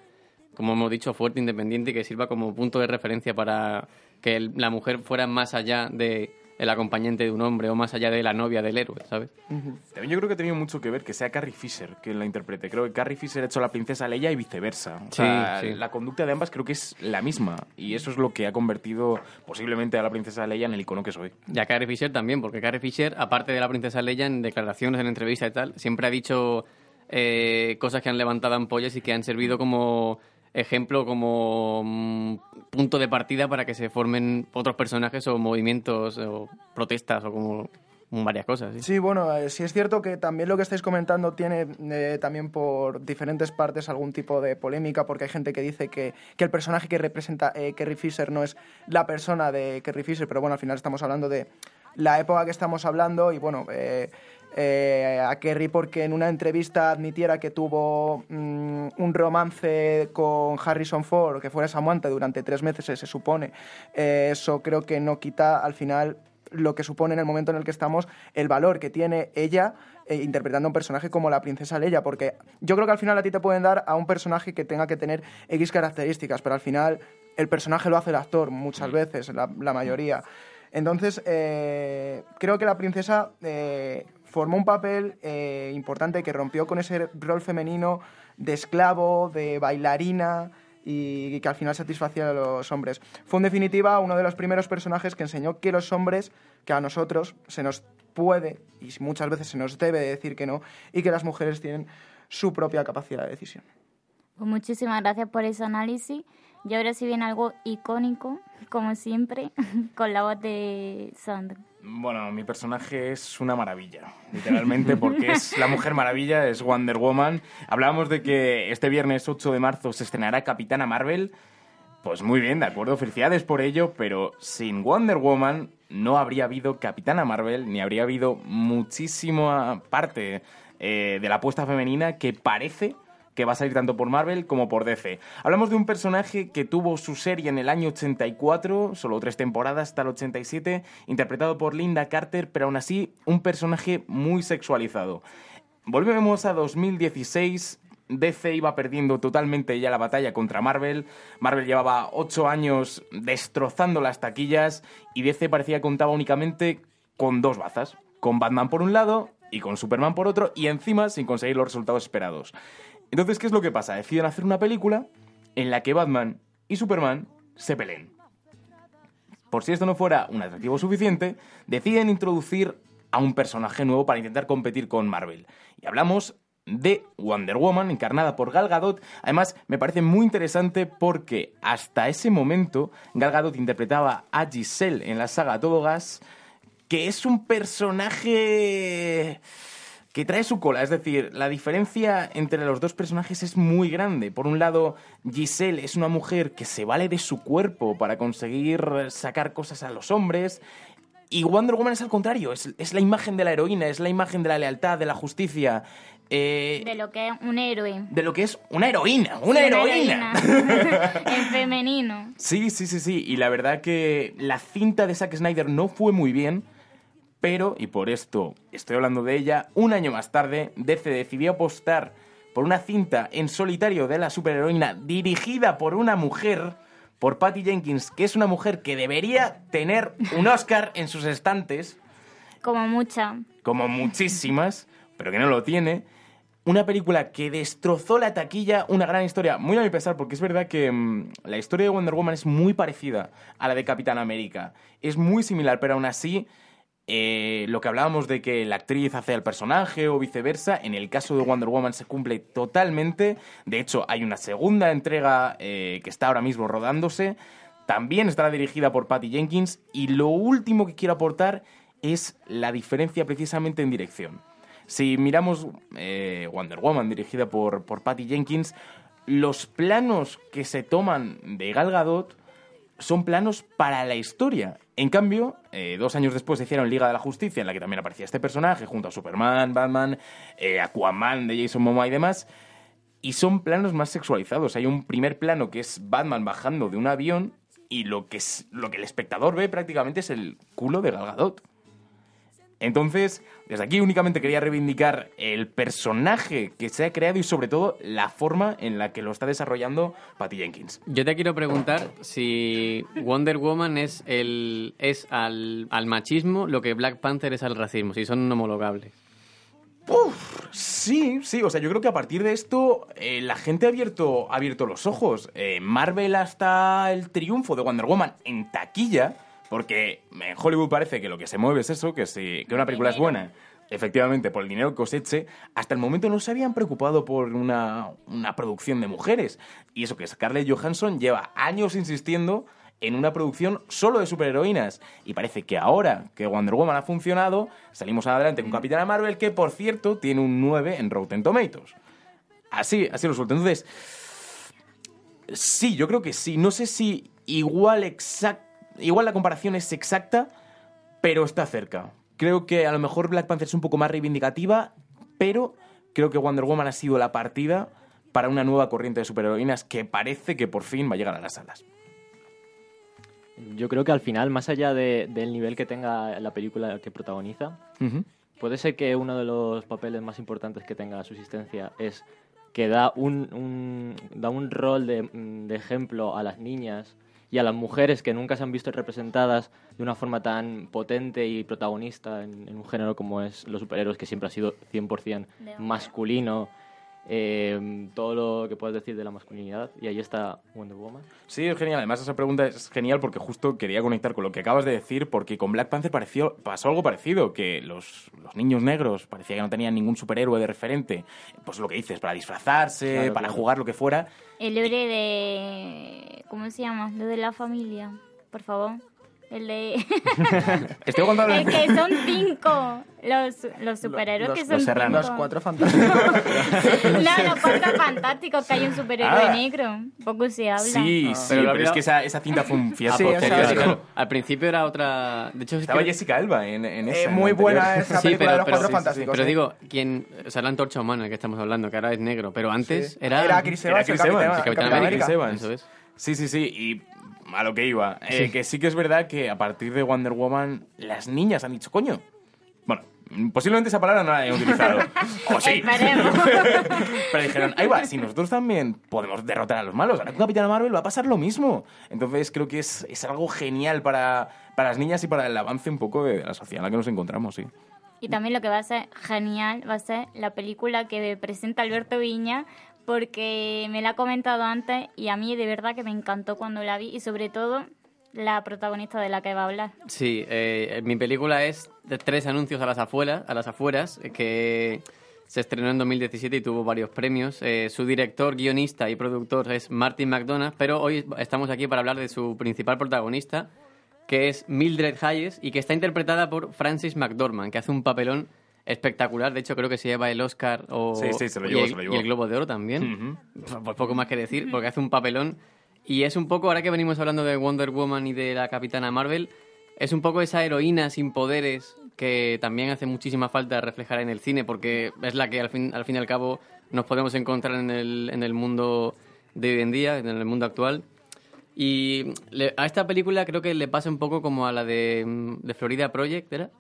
como hemos dicho fuerte, independiente y que sirva como punto de referencia para que el- la mujer fuera más allá de el acompañante de un hombre o más allá de la novia del héroe, ¿sabes? También yo creo que ha tenido mucho que ver que sea Carrie Fisher quien la interprete. Creo que Carrie Fisher ha hecho la princesa Leia y viceversa. O Sí, sea, sí. La conducta de ambas creo que es la misma. Y eso es lo que ha convertido posiblemente a la princesa Leia en el icono que soy. Y a Carrie Fisher también, porque Carrie Fisher, aparte de la princesa Leia, en declaraciones, en entrevistas y tal, siempre ha dicho eh, cosas que han levantado ampollas y que han servido como ejemplo, como mm, punto de partida para que se formen otros personajes o movimientos o protestas o como mm, varias cosas. ¿sí? Bueno, eh, sí es cierto que también lo que estáis comentando tiene eh, también por diferentes partes algún tipo de polémica, porque hay gente que dice que, que el personaje que representa eh, Carrie Fisher no es la persona de Carrie Fisher, pero bueno, al final estamos hablando de la época que estamos hablando y bueno, eh, eh, a Kerry porque en una entrevista admitiera que tuvo mm, un romance con Harrison Ford, que fuera su amante durante tres meses, se supone. Eh, eso creo que no quita al final lo que supone en el momento en el que estamos el valor que tiene ella eh, interpretando a un personaje como la princesa Leia, porque yo creo que al final a ti te pueden dar a un personaje que tenga que tener X características, pero al final el personaje lo hace el actor muchas veces, la, la mayoría. Entonces, eh, creo que la princesa eh, formó un papel eh, importante que rompió con ese rol femenino de esclavo, de bailarina y que al final satisfacía a los hombres. Fue en definitiva uno de los primeros personajes que enseñó que los hombres, que a nosotros se nos puede y muchas veces se nos debe decir que no, y que las mujeres tienen su propia capacidad de decisión. Pues muchísimas gracias por ese análisis. Y ahora sí viene algo icónico, como siempre, con la voz de Sandro. Bueno, mi personaje es una maravilla, literalmente, porque es la Mujer Maravilla, es Wonder Woman. Hablábamos de que este viernes 8 de marzo se estrenará Capitana Marvel. Pues muy bien, de acuerdo, felicidades por ello, pero sin Wonder Woman no habría habido Capitana Marvel, ni habría habido muchísima parte eh, de la apuesta femenina que parece que va a salir tanto por Marvel como por DC. Hablamos de un personaje que tuvo su serie en el año 84, solo tres temporadas hasta el 87, interpretado por Linda Carter, pero aún así un personaje muy sexualizado. Volvemos a 2016. DC iba perdiendo totalmente ya la batalla contra Marvel. Marvel llevaba ocho años destrozando las taquillas y DC parecía que contaba únicamente con dos bazas. Con Batman por un lado y con Superman por otro y encima sin conseguir los resultados esperados. Entonces, ¿qué es lo que pasa? Deciden hacer una película en la que Batman y Superman se peleen. Por si esto no fuera un atractivo suficiente, deciden introducir a un personaje nuevo para intentar competir con Marvel. Y hablamos de Wonder Woman, encarnada por Gal Gadot. Además, me parece muy interesante porque hasta ese momento Gal Gadot interpretaba a Giselle en la saga Todo Gas, que es un personaje que trae su cola. Es decir, la diferencia entre los dos personajes es muy grande. Por un lado, Giselle es una mujer que se vale de su cuerpo para conseguir sacar cosas a los hombres. Y Wonder Woman es al contrario, es, es la imagen de la heroína, es la imagen de la lealtad, de la justicia, eh, De lo que es un héroe. de lo que es una heroína, una Sí, heroína. en femenino. Sí, sí, sí, sí. Y la verdad que la cinta de Zack Snyder no fue muy bien, pero, y por esto estoy hablando de ella, un año más tarde, DC decidió apostar por una cinta en solitario de la superheroína dirigida por una mujer, por Patty Jenkins, que es una mujer que debería tener un Oscar en sus estantes, Como mucha. como muchísimas, pero que no lo tiene. Una película que destrozó la taquilla, una gran historia, muy a mi pesar, porque es verdad que mm, la historia de Wonder Woman es muy parecida a la de Capitán América. Es muy similar, pero aún así eh, lo que hablábamos de que la actriz hace al personaje o viceversa, en el caso de Wonder Woman se cumple totalmente. De hecho, hay una segunda entrega eh, que está ahora mismo rodándose. También estará dirigida por Patty Jenkins. Y lo último que quiero aportar es la diferencia precisamente en dirección. Si miramos eh, Wonder Woman dirigida por, por Patty Jenkins, los planos que se toman de Gal Gadot son planos para la historia. En cambio, eh, dos años después hicieron Liga de la Justicia, en la que también aparecía este personaje, junto a Superman, Batman, eh, Aquaman de Jason Momoa y demás, y son planos más sexualizados. Hay un primer plano que es Batman bajando de un avión y lo que, es, lo que el espectador ve prácticamente es el culo de Gal Gadot. Entonces, desde aquí únicamente quería reivindicar el personaje que se ha creado y sobre todo la forma en la que lo está desarrollando Patty Jenkins. Yo te quiero preguntar si Wonder Woman es, el, es al, al machismo lo que Black Panther es al racismo, si son homologables. Sí, sí, o sea, yo creo que a partir de esto eh, la gente ha abierto, ha abierto los ojos. Eh, Marvel hasta el triunfo de Wonder Woman en taquilla, porque en Hollywood parece que lo que se mueve es eso, que, si, que una película es buena, efectivamente, por el dinero que coseche, hasta el momento no se habían preocupado por una, una producción de mujeres. Y eso que Scarlett Johansson lleva años insistiendo en una producción solo de superheroínas. Y parece que ahora que Wonder Woman ha funcionado, salimos adelante con Capitana Marvel, que por cierto tiene un 9 en Rotten Tomatoes. Así, así lo suelto. Entonces, sí, yo creo que sí. No sé si igual, exact, igual la comparación es exacta, pero está cerca. Creo que a lo mejor Black Panther es un poco más reivindicativa, pero creo que Wonder Woman ha sido la partida para una nueva corriente de superheroínas que parece que por fin va a llegar a las salas. Yo creo que al final, más allá de- del nivel que tenga la película que protagoniza, puede ser que uno de los papeles más importantes que tenga su existencia es que da un, un- da un rol de, de ejemplo a las niñas y a las mujeres que nunca se han visto representadas de una forma tan potente y protagonista en, en un género como es los superhéroes, que siempre ha sido 100% De hombre. masculino, eh, todo lo que puedes decir de la masculinidad, y ahí está Wonder Woman. Sí, es genial. Además, esa pregunta es genial porque justo quería conectar con lo que acabas de decir, porque con Black Panther pareció, pasó algo parecido, que los, los niños negros parecía que no tenían ningún superhéroe de referente. Pues lo que dices, para disfrazarse, Claro, para claro. jugar lo que fuera. El héroe de... ¿Cómo se llama? Lo de la familia, por favor. El de... Estoy contando el que son cinco. Los, los superhéroes Los- que son los serranos. cinco. Los cuatro fantásticos. No, los cuatro fantásticos, que hay un superhéroe Ah. negro. Poco se habla. Sí, Ah. sí, Pero pero, es que esa, esa cinta fue un fiasco. Sí, o sea, Claro, sí, claro. Al principio era otra... De hecho, es Estaba que- Jessica Alba en, en Eh, esa. en muy la buena anterior. esa Sí, película pero- de los pero- cuatro sí, sí, fantásticos. Pero ¿eh? digo, quien, o sea, la antorcha humana que estamos hablando, que ahora es negro, pero antes Sí. era... Era Chris Evans, Era el Chris Evans, Capitán, América. Eso es. Sí, sí, sí. Y a lo que iba. Eh, Que sí que es verdad que a partir de Wonder Woman, las niñas han dicho, coño. Bueno, posiblemente esa palabra no la hayan utilizado. o sí. Pero dijeron, ahí va, si nosotros también podemos derrotar a los malos, ahora con Capitana Marvel va a pasar lo mismo. Entonces creo que es, es algo genial para, para las niñas y para el avance un poco de la sociedad en la que nos encontramos, sí. Y también lo que va a ser genial va a ser la película que presenta Alberto Viña, porque me la ha comentado antes y a mí de verdad que me encantó cuando la vi y sobre todo la protagonista de la que va a hablar. Sí, eh, mi película es de tres anuncios a las afueras, a las afueras eh, que se estrenó en 2017 y tuvo varios premios. Eh, su director, guionista y productor es Martin McDonagh, pero hoy estamos aquí para hablar de su principal protagonista, que es Mildred Hayes y que está interpretada por Francis McDormand, que hace un papelón espectacular. De hecho, creo que se lleva el Oscar o Sí, sí, se lo y llevó, el- se lo llevó. y el Globo de Oro también. Pues poco más que decir, porque hace un papelón. Y es un poco, ahora que venimos hablando de Wonder Woman y de la Capitana Marvel, es un poco esa heroína sin poderes que también hace muchísima falta reflejar en el cine, porque es la que al fin, al fin y al cabo nos podemos encontrar en el, en el mundo de hoy en día, en el mundo actual. Y le- a esta película creo que le pasa un poco como a la de, mm, de Florida Project, ¿era?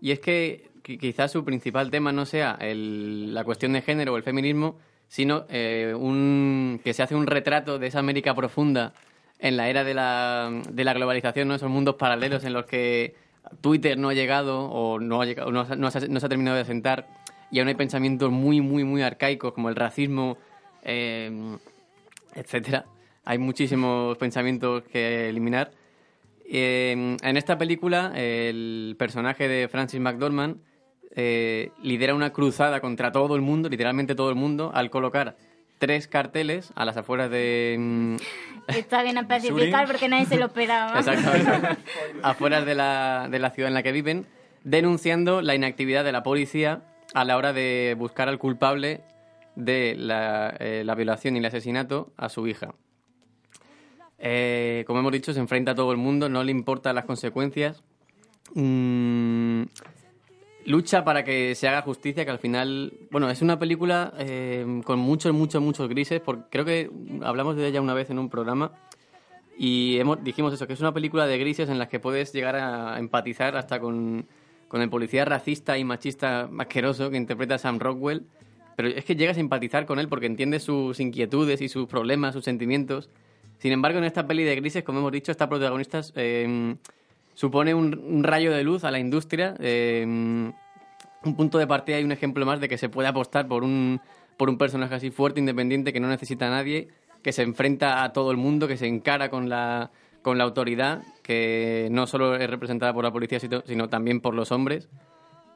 Y es que quizás su principal tema no sea el- la cuestión de género o el feminismo, sino eh, un, que se hace un retrato de esa América profunda en la era de la, de la globalización, ¿no? esos mundos paralelos en los que Twitter no ha llegado o no, ha llegado, no, no se ha terminado de asentar y aún hay pensamientos muy, muy, muy arcaicos como el racismo, eh, etcétera. Hay muchísimos pensamientos que eliminar. Eh, en esta película, el personaje de Francis McDormand eh, lidera una cruzada contra todo el mundo, literalmente todo el mundo, al colocar tres carteles a las afueras de... mm, Está bien especificar porque nadie se lo esperaba. Exactamente. afuera de la, de la ciudad en la que viven, denunciando la inactividad de la policía a la hora de buscar al culpable de la, eh, la violación y el asesinato a su hija. Eh, como hemos dicho, se enfrenta a todo el mundo, no le importan las consecuencias. Mm, lucha para que se haga justicia, que al final, bueno, es una película eh, con muchos, muchos, muchos grises, porque creo que hablamos de ella una vez en un programa y hemos, dijimos eso, que es una película de grises en las que puedes llegar a empatizar hasta con, con el policía racista y machista asqueroso que interpreta Sam Rockwell, pero es que llegas a empatizar con él porque entiendes sus inquietudes y sus problemas, sus sentimientos. Sin embargo, en esta peli de grises, como hemos dicho, esta protagonista eh, supone un, un rayo de luz a la industria, eh, un punto de partida y un ejemplo más de que se puede apostar por un, por un personaje así fuerte, independiente, que no necesita a nadie, que se enfrenta a todo el mundo, que se encara con la, con la autoridad, que no solo es representada por la policía, sino, también por los hombres.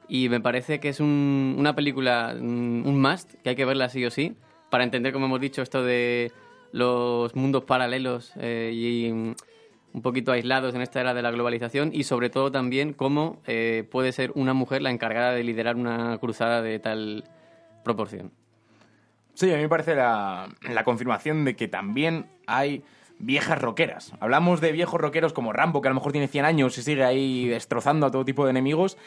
Y me parece que es un- una película, un un must, que hay que verla sí o sí, para entender, como hemos dicho, esto de los mundos paralelos eh, y mm, un poquito aislados en esta era de la globalización y sobre todo también cómo eh, puede ser una mujer la encargada de liderar una cruzada de tal proporción. Sí, a mí me parece la, la confirmación de que también hay viejas rockeras. Hablamos de viejos rockeros como Rambo, que a lo mejor tiene 100 años y sigue ahí destrozando a todo tipo de enemigos.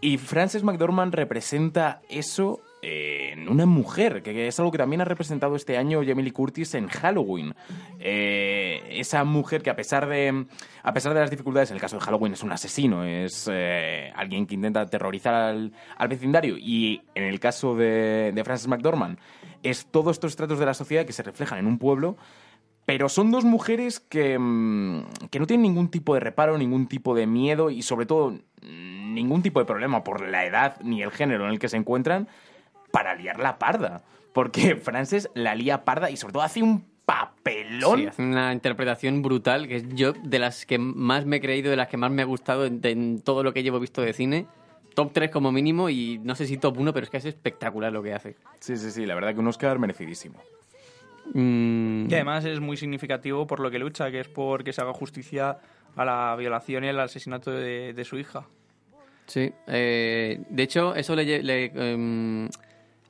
Y Frances McDormand representa eso en una mujer, que es algo que también ha representado este año Jamie Curtis en Halloween. Eh, esa mujer que a pesar de a pesar de las dificultades, en el caso de Halloween es un asesino, es eh, alguien que intenta aterrorizar al, al vecindario. Y en el caso de, de Frances McDormand, es todos estos estratos de la sociedad que se reflejan en un pueblo pero son dos mujeres que, mm, que no tienen ningún tipo de reparo, ningún tipo de miedo y sobre todo ningún tipo de problema por la edad ni el género en el que se encuentran para liar la parda. Porque Frances la lía parda y sobre todo hace un papelón. Sí, hace una interpretación brutal, que es yo de las que más me he creído, de las que más me ha gustado en, en todo lo que llevo visto de cine. Top 3 como mínimo y no sé si top 1, pero es que es espectacular lo que hace. Sí, sí, sí, la verdad que un Oscar merecidísimo. Mm, Y además es muy significativo por lo que lucha, que es por que se haga justicia a la violación y al asesinato de, de su hija. Sí, eh, de hecho eso le, em,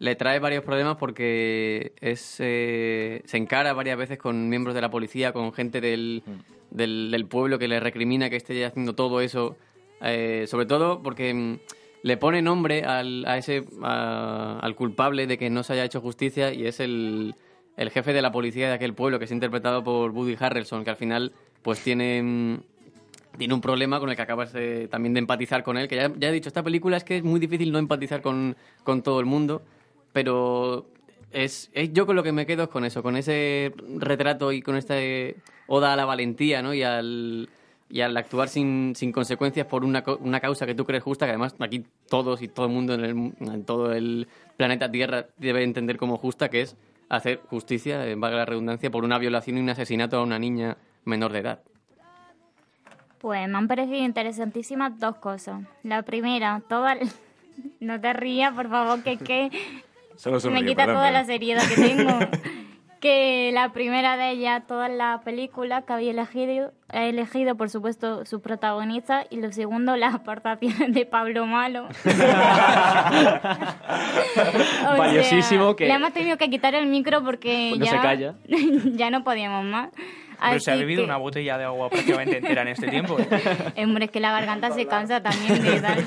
le trae varios problemas porque es, eh, se encara varias veces con miembros de la policía, con gente del, del, del pueblo que le recrimina que esté haciendo todo eso, eh, sobre todo porque em, le pone nombre al, a ese, a- al culpable de que no se haya hecho justicia y es el, el jefe de la policía de aquel pueblo que es interpretado por Woody Harrelson, que al final pues tiene... em, tiene un problema con el que acabas de- también de empatizar con él, que ya, ya he dicho, esta película es que es muy difícil no empatizar con, con todo el mundo, pero es, es- yo con lo que me quedo es con eso, con ese retrato y con esta eh, oda a la valentía, ¿no? Y al, y al actuar sin, sin consecuencias por una, una causa que tú crees justa, que además aquí todos y todo el mundo en, el- en todo el planeta Tierra debe entender como justa, que es hacer justicia, en valga la redundancia, por una violación y un asesinato a una niña menor de edad. Pues me han parecido interesantísimas dos cosas. La primera, toda... No te rías, por favor, que es que Solo me quita perdón, toda perdón. la seriedad que tengo. que la primera de ellas, todas las películas que había elegido, he elegido, por supuesto, sus protagonistas. Y lo segundo, las aportaciones de Pablo Malo. Valiosísimo sea, que- Le hemos tenido que quitar el micro porque Pues no ya, se calla. ya no podíamos más. Pero se ha Así bebido que- una botella de agua prácticamente entera en este tiempo. Hombre, es que la garganta se cansa también de tal.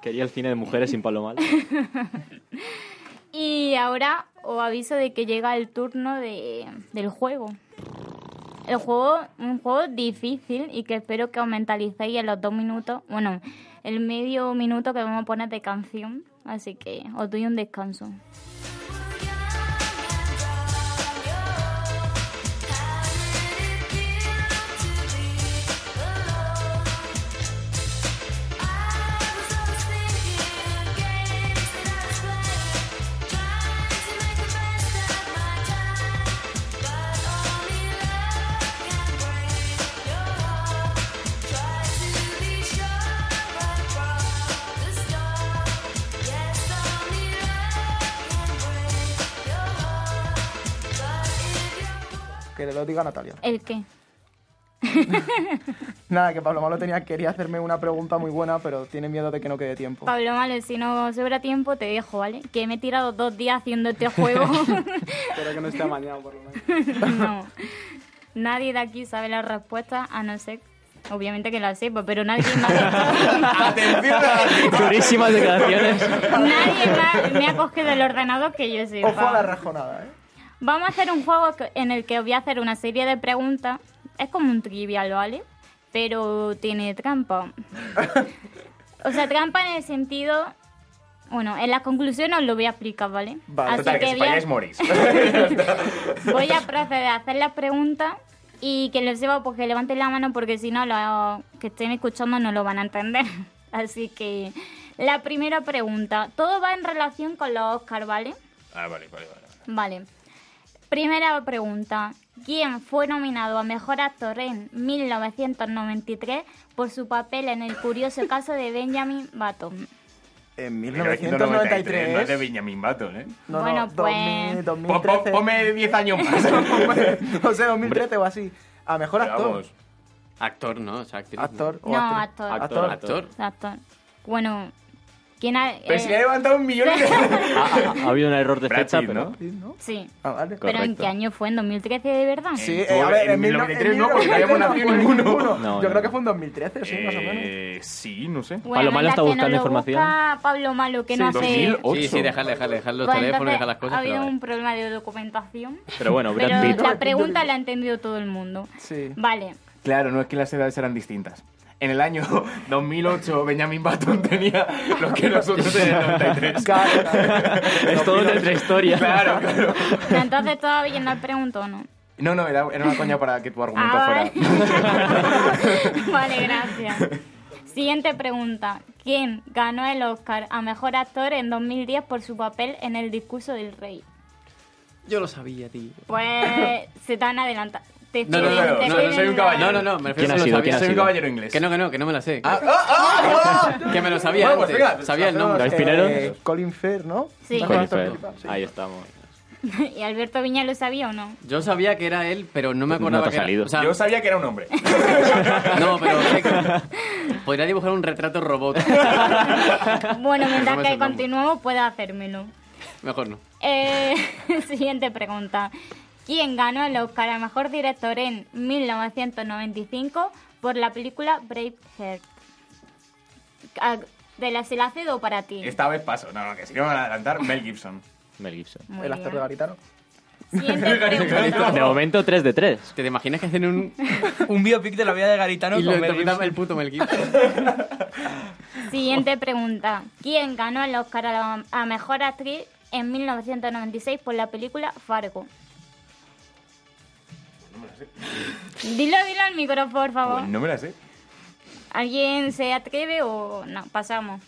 Quería el cine de mujeres sin Pablo Mal. Y ahora os aviso de que llega el turno de, del juego. El juego, un juego difícil y que espero que os mentalicéis en los dos minutos, bueno, el medio minuto que vamos a poner de canción. Así que os doy un descanso. Que lo diga Natalia. ¿El qué? Nada, que Pablo Malo tenía, quería hacerme una pregunta muy buena, pero tiene miedo de que no quede tiempo. Pablo Malo, si no sobra tiempo, te dejo, ¿vale? Que me he tirado dos días haciendo este juego. Espero que no esté amañado, por lo menos. no. Nadie de aquí sabe la respuesta, a no ser, obviamente que la sepa, pero nadie me ha, Atención Durísimas declaraciones. nadie más me ha cogido el ordenador que yo sepa. Ojo a la rajonada, ¿eh? Vamos a hacer un juego que- en el que os voy a hacer una serie de preguntas. Es como un trivial, ¿vale? Pero tiene trampa. O sea, trampa en el sentido... Bueno, en la conclusión os lo voy a explicar, ¿vale? Vale, total, que si voy a- falláis morís. Voy a proceder a hacer las preguntas y que lo sepa porque levanten la mano porque si no los que estén escuchando no lo van a entender. Así que la primera pregunta, todo va en relación con los Oscars, ¿vale? Ah, vale, vale, vale. Vale. Primera pregunta, ¿quién fue nominado a Mejor Actor en 1993 por su papel en el curioso caso de Benjamin Button? En 1993, no es de 1993. Benjamin Button, ¿eh? No, Bueno, no, pues- 2000, Po- po- 2013. Ponme 10 años más. o sea, 2013 o así. A mejor Pero actor. vamos. Actor, ¿no? O sea, actriz. ¿no? Actor o No, actriz. actor. Actor, actor. Actor. Bueno, ¿quién ha...? Pero eh, si ha levantado un millón de... Ha, ha- ha habido un error de Brad fecha, Pitt, pero... ¿no? Sí, ¿no? Sí. Ah, vale. ¿Pero en qué año fue? ¿En 2013 de verdad? Sí, Eh, eh, a ver, en en, mil- 1993 en no, porque no habíamos nacido 1993 ninguno. No, Yo no. creo que fue en 2013, sí, más o menos. Eh, sí, no sé. Bueno, Pablo Malo está que buscando información. busca Pablo Malo, que no Sí, hace... 2008. Sí, sí, dejarle, dejarle, dejar los teléfonos, dejar las cosas. Ha habido un problema de documentación. Pero bueno, Brad Pitt. la pregunta la ha entendido todo el mundo. Sí. Vale. Claro, no es que las edades eran distintas. En el año 2008 Benjamin Button tenía lo que nosotros en el 93. Claro, claro. Es todo nuestra historia. Claro, claro. Entonces todavía no pregunto o no. No, no, era, era una coña para que tu argumento Ah, fuera. vale. vale, gracias. Siguiente pregunta. ¿Quién ganó el Oscar a Mejor Actor en 2010 por su papel en El discurso del rey? Yo lo sabía, tío. Pues se te han adelantado. Te No, no, no, no, no soy un caballero. No, no, no, me refiero ¿Quién a ha que lo sido? sabía. ¿Quién ha Soy un sido? caballero inglés. Que no, que no, que no me la sé. Ah, ah, ah, ah. Que me lo sabía Bueno, pues antes. venga, sabía el Hacemos, nombre. ¿Lo inspiraron? eh, Colin Firth, ¿no? Sí. Colin principal, sí. Ahí estamos. ¿Y Alberto Viña lo sabía o no? Yo sabía que era él, pero no me No acordaba ha que era. salido. O sea, Yo sabía que era un hombre. no, pero sé que- podría dibujar un retrato robot. Bueno, No mientras me que el nombre. continuemos, puede hacérmelo. Mejor no. Eh, siguiente pregunta. ¿Quién ganó el Oscar a Mejor Director en 1995 por la película Braveheart? Ah, De la se la cedo para ti. Esta vez paso. No, no, que si no me van a adelantar, Mel Gibson. Mel Gibson. Muy El actor de. Garitano. Siguiente pregunta. De momento 3 de 3. ¿Te imaginas que hacen un... Un biopic de la vida de Garitano y lo con Mel Gibson. el puto Mel Gibson? Siguiente pregunta. ¿Quién ganó el Oscar a, la- a Mejor Actriz en 1996 por la película Fargo? Dilo, dilo al micro, por favor. Pues no me la sé. ¿Alguien se atreve o no? Pasamos.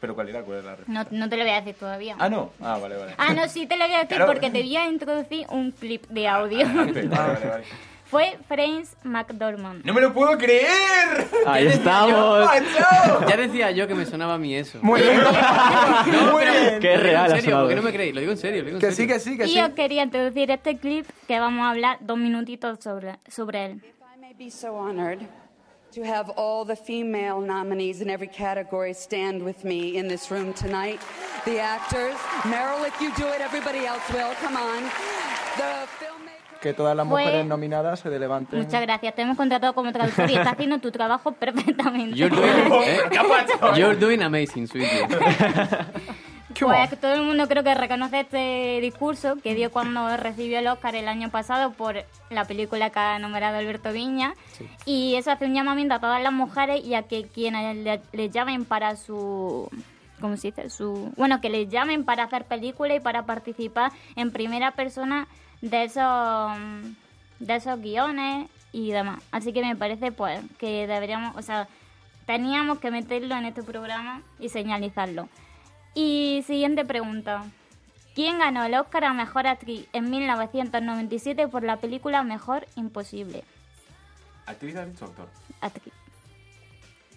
Pero ¿cuál era? ¿Cuál era la respuesta? No, no te lo voy a decir todavía. Ah, no. Ah, vale, vale. Ah, no, sí te lo voy a decir Claro. porque te voy a introducir un clip de audio. Vale, vale, vale. Fue Frances McDormand. ¡No me lo puedo creer! Ahí ¿Qué estamos. Ya decía yo que me sonaba a mí eso. Muy bien. No, Muy bien. Qué lo digo real en ha serio, sonado. ¿por qué no me creéis? Lo digo en serio, lo digo en Que sí, serio. que sí, que Y sí. os quería introducir este clip que vamos a hablar dos minutitos sobre, sobre él. I may be so honored to have all the female nominees in every category stand with me in this room tonight. The actors, Meryl, if you do it, everybody else will. Come on. The. Que todas las mujeres nominadas se levanten. Muchas gracias. Te hemos contratado como traductor y estás haciendo tu trabajo perfectamente. You're doing, eh. You're doing amazing, sweetie. ¿Qué Pues que todo el mundo creo que reconoce este discurso que dio cuando recibió el Oscar el año pasado por la película que ha nombrado Alberto Viña. Y eso hace un llamamiento a todas las mujeres y a que quienes le- les llamen para su... ¿Cómo se dice? Su, bueno, que les llamen para hacer películas y para participar en primera persona de esos, de esos guiones y demás. Así que me parece pues que deberíamos, o sea, teníamos que meterlo en este programa y señalizarlo. Y siguiente pregunta. ¿Quién ganó el Oscar a Mejor Actriz en 1997 por la película Mejor Imposible? ¿Actriz has dicho actor? Actriz.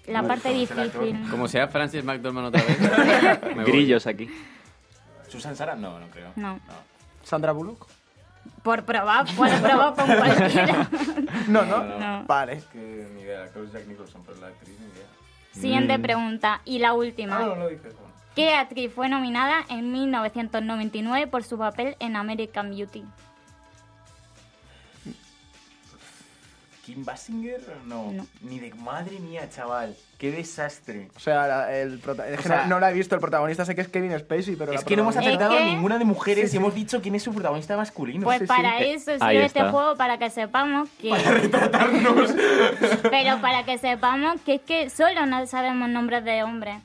La No, parte no, difícil. Como sea Francis McDormand otra vez. Grillos aquí. ¿Susan Sara? No, no creo. No. Sandra Bullock. Por probar, por probar con cualquiera. No, no. No. Vale. Es que ni idea, creo que es Jack Nicholson, pero la actriz ni idea. Siguiente Mm. pregunta. Y la última. Ah, no lo dices. bueno. ¿Qué actriz fue nominada en 1999 por su papel en American Beauty? ¿Kim Basinger? No. No. Ni de madre mía, chaval. Qué desastre. O sea, la- el prota- es O que sea- no, no la he visto, el protagonista sé que es Kevin Spacey, pero Es la que no hemos acertado que- ninguna de mujeres Sí, sí. y hemos dicho quién es su protagonista masculino. Pues sí, para sí. eso sirve este juego, para que sepamos que... Pero para que sepamos que es que solo no sabemos nombres de hombres.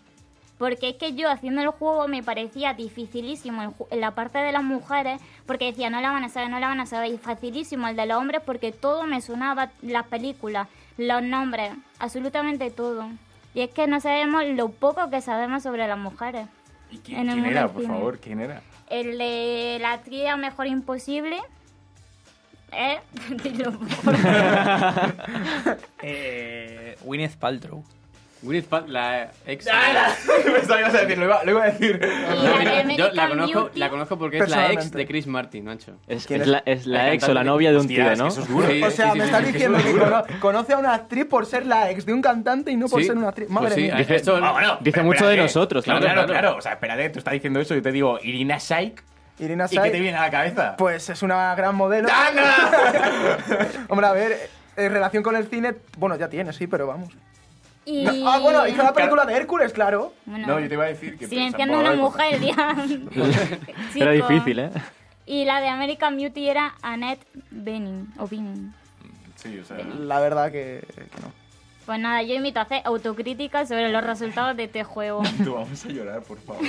Porque es que yo haciendo el juego me parecía dificilísimo el ju- la parte de las mujeres, porque decía, no la van a saber, no la van a saber, y facilísimo el de los hombres, porque todo me sonaba, las películas, los nombres, absolutamente todo. Y es que no sabemos lo poco que sabemos sobre las mujeres. ¿Y quién, En el quién era, por cine. favor? ¿Quién era? El de la tría mejor imposible. ¿Eh? Dilo, por favor. Eh, Gwyneth Paltrow. Gwyneth Paltrow, la ex... Pensaba que ibas a decir, lo iba, lo iba a decir. La Yo la conozco, la conozco porque es la ex Personalmente. de Chris Martin, macho. Es, ¿Quién es es? la, es la La ex o la novia de un tío, es que ¿no? eso es duro. Sí, O sea, sí, sí, me sí, estás sí, sí, diciendo sí, que sí. cono- conoce a una actriz por ser la ex de un cantante y no por Sí. ser una actriz. Pues Madre sí, mía. Dice- esto- Ah, bueno, Dice pero mucho de espérate. nosotros, Claro, claro, claro. O sea, espérate, tú estás diciendo eso y yo te digo Irina Shayk. Irina ¿Y qué Shayk, te viene a la cabeza? pues es una gran modelo. Hombre, a ver, en relación con el cine, bueno, ya tiene, sí, pero vamos. Y... No, ah, bueno, hizo la película de Hércules, claro. Bueno, No, yo te iba a decir que... Silenciando a una mujer, ya. Era difícil, ¿eh? Y la de American Beauty era Annette Bening. O Bening. Sí, o sea... La verdad que, que no. Pues nada, yo invito a hacer autocrítica sobre los resultados de este juego. Tú vamos a llorar, por favor.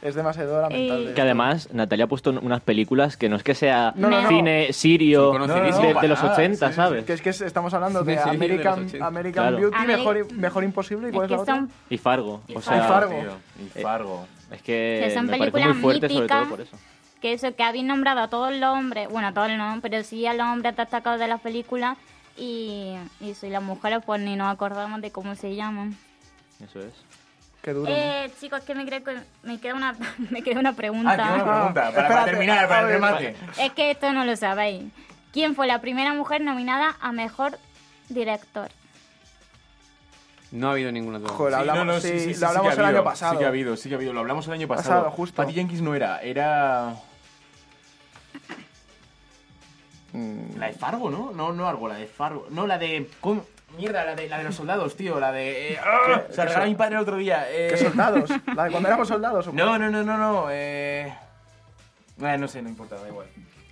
Es demasiado lamentable. Que además Natalia ha puesto unas películas que no es que sea No, no, no. cine sirio de, de los para nada, 80, sí, sí, ¿sabes? Que es que es- estamos hablando de los American, 80. American Claro. Beauty, Ameri- mejor, mejor imposible. ¿Y cuál es es la que otra? son, Y Fargo. Y O Y sea, Fargo. Tío, y Fargo. es que, Que son me películas muy fuerte sobre míticas. todo por eso. que eso, que habéis nombrado a todos los hombres, bueno, a todos no, pero sí a los hombres destacados de las películas y, y soy las mujeres, pues ni nos acordamos de cómo se llaman. Eso es. Qué duro. ¿no? Eh, chicos, que me creo que me queda una, me queda una pregunta. Ah, una pregunta. Para, terminar, para el remate. Es que esto no lo sabéis. ¿Quién fue la primera mujer nominada a mejor director? No ha habido ninguna duda. Joder, Sí, hablamos, no, no, sí, sí, sí, sí, lo hablamos el ha año habido, pasado. Sí que ha habido, sí que ha habido. Lo hablamos el año pasado. Pasado, justo. Patty Jenkins no era, era... Mm, La de Fargo, ¿no? No, no Argo, la de Fargo. No, la de... ¿cómo? Mierda, la de, la de los soldados, tío. La de... eh, ¡ah! Se la regaló mi padre el otro día. Eh... ¿Qué soldados? ¿La de cuando éramos soldados? o No, no, no, no, no. Eh... eh, no sé, no importa, da igual.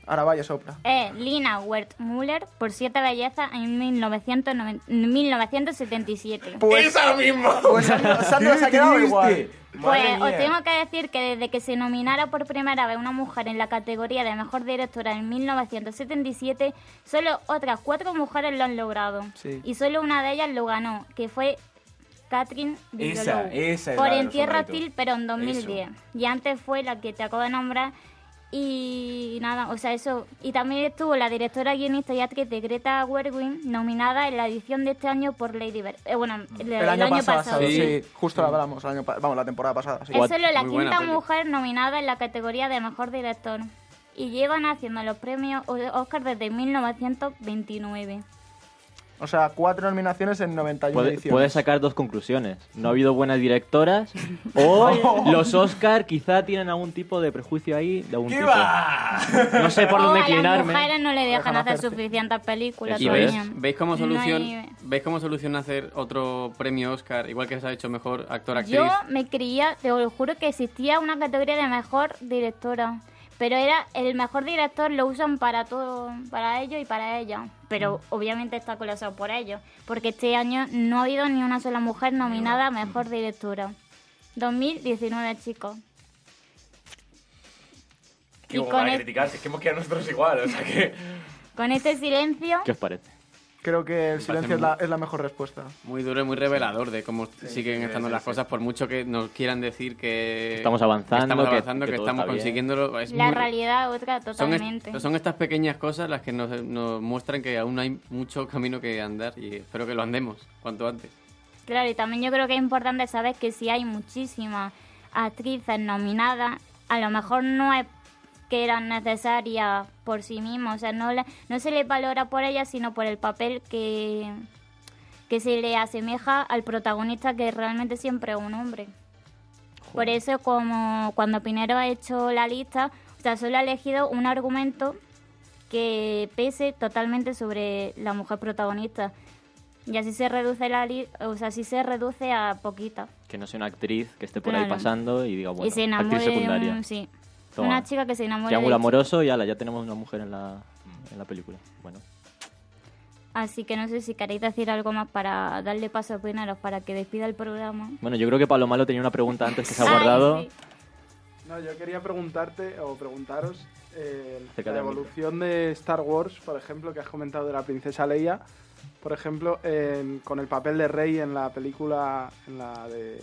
Ahora vaya, sopla. Eh, Lina Wertmüller por Siete Bellezas en 1990 1977. Pues, ¡Eso mismo! pues Sandra, Sandra se ha quedado igual. Pues os tengo que decir que desde que se nominara por primera vez una mujer en la categoría de mejor directora en 1977, solo otras cuatro mujeres lo han logrado. Sí. Y solo una de ellas lo ganó, que fue Catherine Esa, Bigelow. esa es Por En Tierra. Hostil, pero en 2010. Y antes fue la que te acabo de nombrar. Y nada, o sea, eso. Y también estuvo la directora, guionista y actriz de Greta Gerwig, nominada en la edición de este año por Lady Bird. Eh, bueno, el, El año, pasado, sí. Sí. Justo lo hablamos, el año vamos, la temporada pasada. Sí. Es solo la Muy quinta peli. mujer nominada en la categoría de mejor director. Y llevan haciendo los premios Oscar desde 1929. O sea, cuatro nominaciones en 91 Puede- ediciones. puedes sacar dos conclusiones. No ha habido buenas directoras o los Oscar quizá tienen algún tipo de prejuicio ahí de algún ¿Qué tipo. va? No sé por dónde a las inclinarme. mujeres no le dejan Dejan hacer hacerte. suficientes películas. ¿Y veis, veis como No solución hay- veis como solución hacer otro premio Oscar igual que se ha hecho mejor actor actriz Yo me creía, te lo juro, que existía una categoría de mejor directora. Pero era el mejor director lo usan para todo, para ellos y para ella. Pero obviamente está colosado por ellos. Porque este año no ha habido ni una sola mujer nominada a mejor directora. 2019, chicos. Qué Y con de el- criticar, si es que hemos quedado nosotros igual, o sea que... Con este silencio, ¿Qué os parece? Creo que el silencio es la, es la mejor respuesta. muy duro y muy revelador de cómo siguen sí, estando sí, las sí. cosas por mucho que nos quieran decir que Estamos avanzando, estamos que- avanzando, que que, todo estamos consiguiéndolo es la muy- realidad otra son, es- totalmente. son estas pequeñas cosas las que nos, nos muestran que aún hay mucho camino que andar y espero que lo andemos cuanto antes Claro, y también yo creo que es importante saber que si hay muchísimas actrices nominadas, a lo mejor no es que eran necesarias por sí mismas. O sea, no, la- no se le valora por ellas, sino por el papel que, que se le asemeja al protagonista, que realmente siempre es un hombre. Por eso, como cuando Pinero ha hecho la lista, o sea, solo ha elegido un argumento que pese totalmente sobre la mujer protagonista. Y así se reduce la li- o sea, así se reduce a poquita. Que no sea una actriz que esté por ahí pasando y diga, bueno, y se actriz de secundaria. un, sí, Toma. una chica que se enamora Triángulo de amoroso y ala, ya tenemos una mujer en la, en la película. Bueno, Así que no sé si queréis decir algo más para darle paso a Pinero para que despida el programa. bueno yo creo que Pablo Malo tenía una pregunta antes que se ha Ay, guardado. sí. No, yo quería preguntarte o preguntaros eh, la evolución de Star Wars, por ejemplo, que has comentado de la princesa Leia, por ejemplo, en- con el papel de Rey en la película, en la de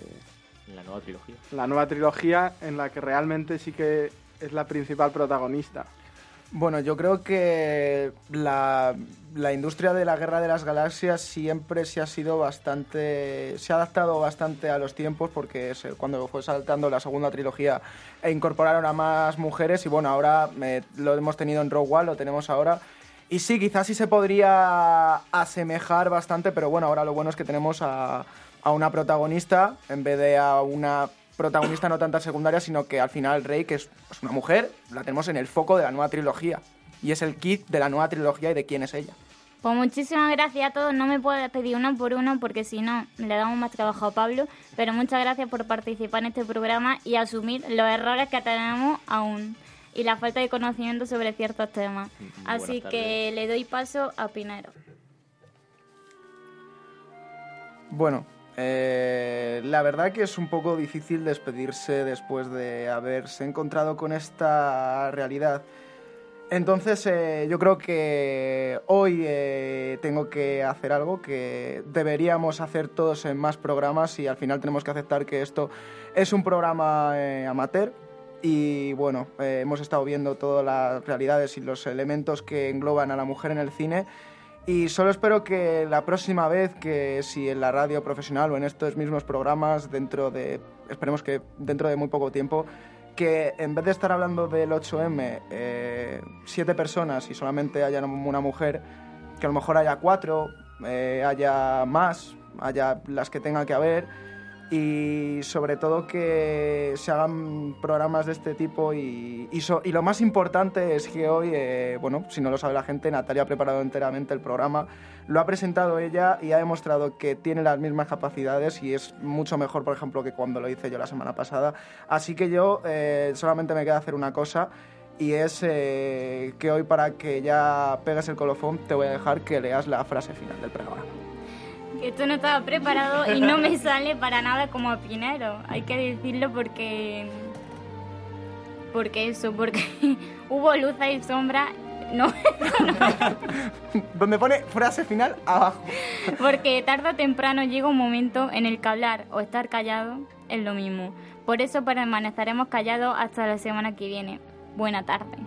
En la nueva trilogía. la nueva trilogía, en la que realmente sí que es la principal protagonista. Bueno, yo creo que la, la industria de la guerra de las galaxias siempre se ha sido bastante. se ha adaptado bastante a los tiempos porque se- cuando fue saltando la segunda trilogía e incorporaron a más mujeres y bueno, ahora eh, lo hemos tenido en Rogue One, lo tenemos ahora. Y sí, quizás sí se podría asemejar bastante, pero bueno, ahora lo bueno es que tenemos a, a una protagonista en vez de a una protagonista no tanta secundaria, sino que al final Rey, que es una mujer, la tenemos en el foco de la nueva trilogía. Y es el kit de la nueva trilogía y de quién es ella. Pues muchísimas gracias a todos. No me puedo pedir uno por uno porque si no le damos más trabajo a Pablo. Pero muchas gracias por participar en este programa y asumir los errores que tenemos aún y la falta de conocimiento sobre ciertos temas. Así que le doy paso a Pinero. Bueno, eh, la verdad que es un poco difícil despedirse después de haberse encontrado con esta realidad. Entonces eh, yo creo que hoy eh, tengo que hacer algo que deberíamos hacer todos en más programas y al final tenemos que aceptar que esto es un programa eh, amateur y bueno, eh, hemos estado viendo todas las realidades y los elementos que engloban a la mujer en el cine y solo espero que la próxima vez que si en la radio profesional o en estos mismos programas dentro de esperemos que dentro de muy poco tiempo que en vez de estar hablando del 8M eh, siete personas y solamente haya una mujer que a lo mejor haya cuatro eh, haya más haya las que tenga que haber y sobre todo que se hagan programas de este tipo y, y, so- y lo más importante es que hoy, eh, bueno, si no lo sabe la gente, Natalia ha preparado enteramente el programa, lo ha presentado ella y ha demostrado que tiene las mismas capacidades y es mucho mejor, por ejemplo, que cuando lo hice yo la semana pasada. Así que yo eh, solamente me queda hacer una cosa y es eh, que hoy para que ya pegues el colofón te voy a dejar que leas la frase final del programa. Esto no estaba preparado y no me sale para nada como a Pinero. Hay que decirlo porque. Porque eso, porque hubo luz y sombra. No, Donde pone frase final abajo. porque tarde o temprano llega un momento en el que hablar o estar callado es lo mismo. Por eso permaneceremos callados hasta la semana que viene. Buena tarde.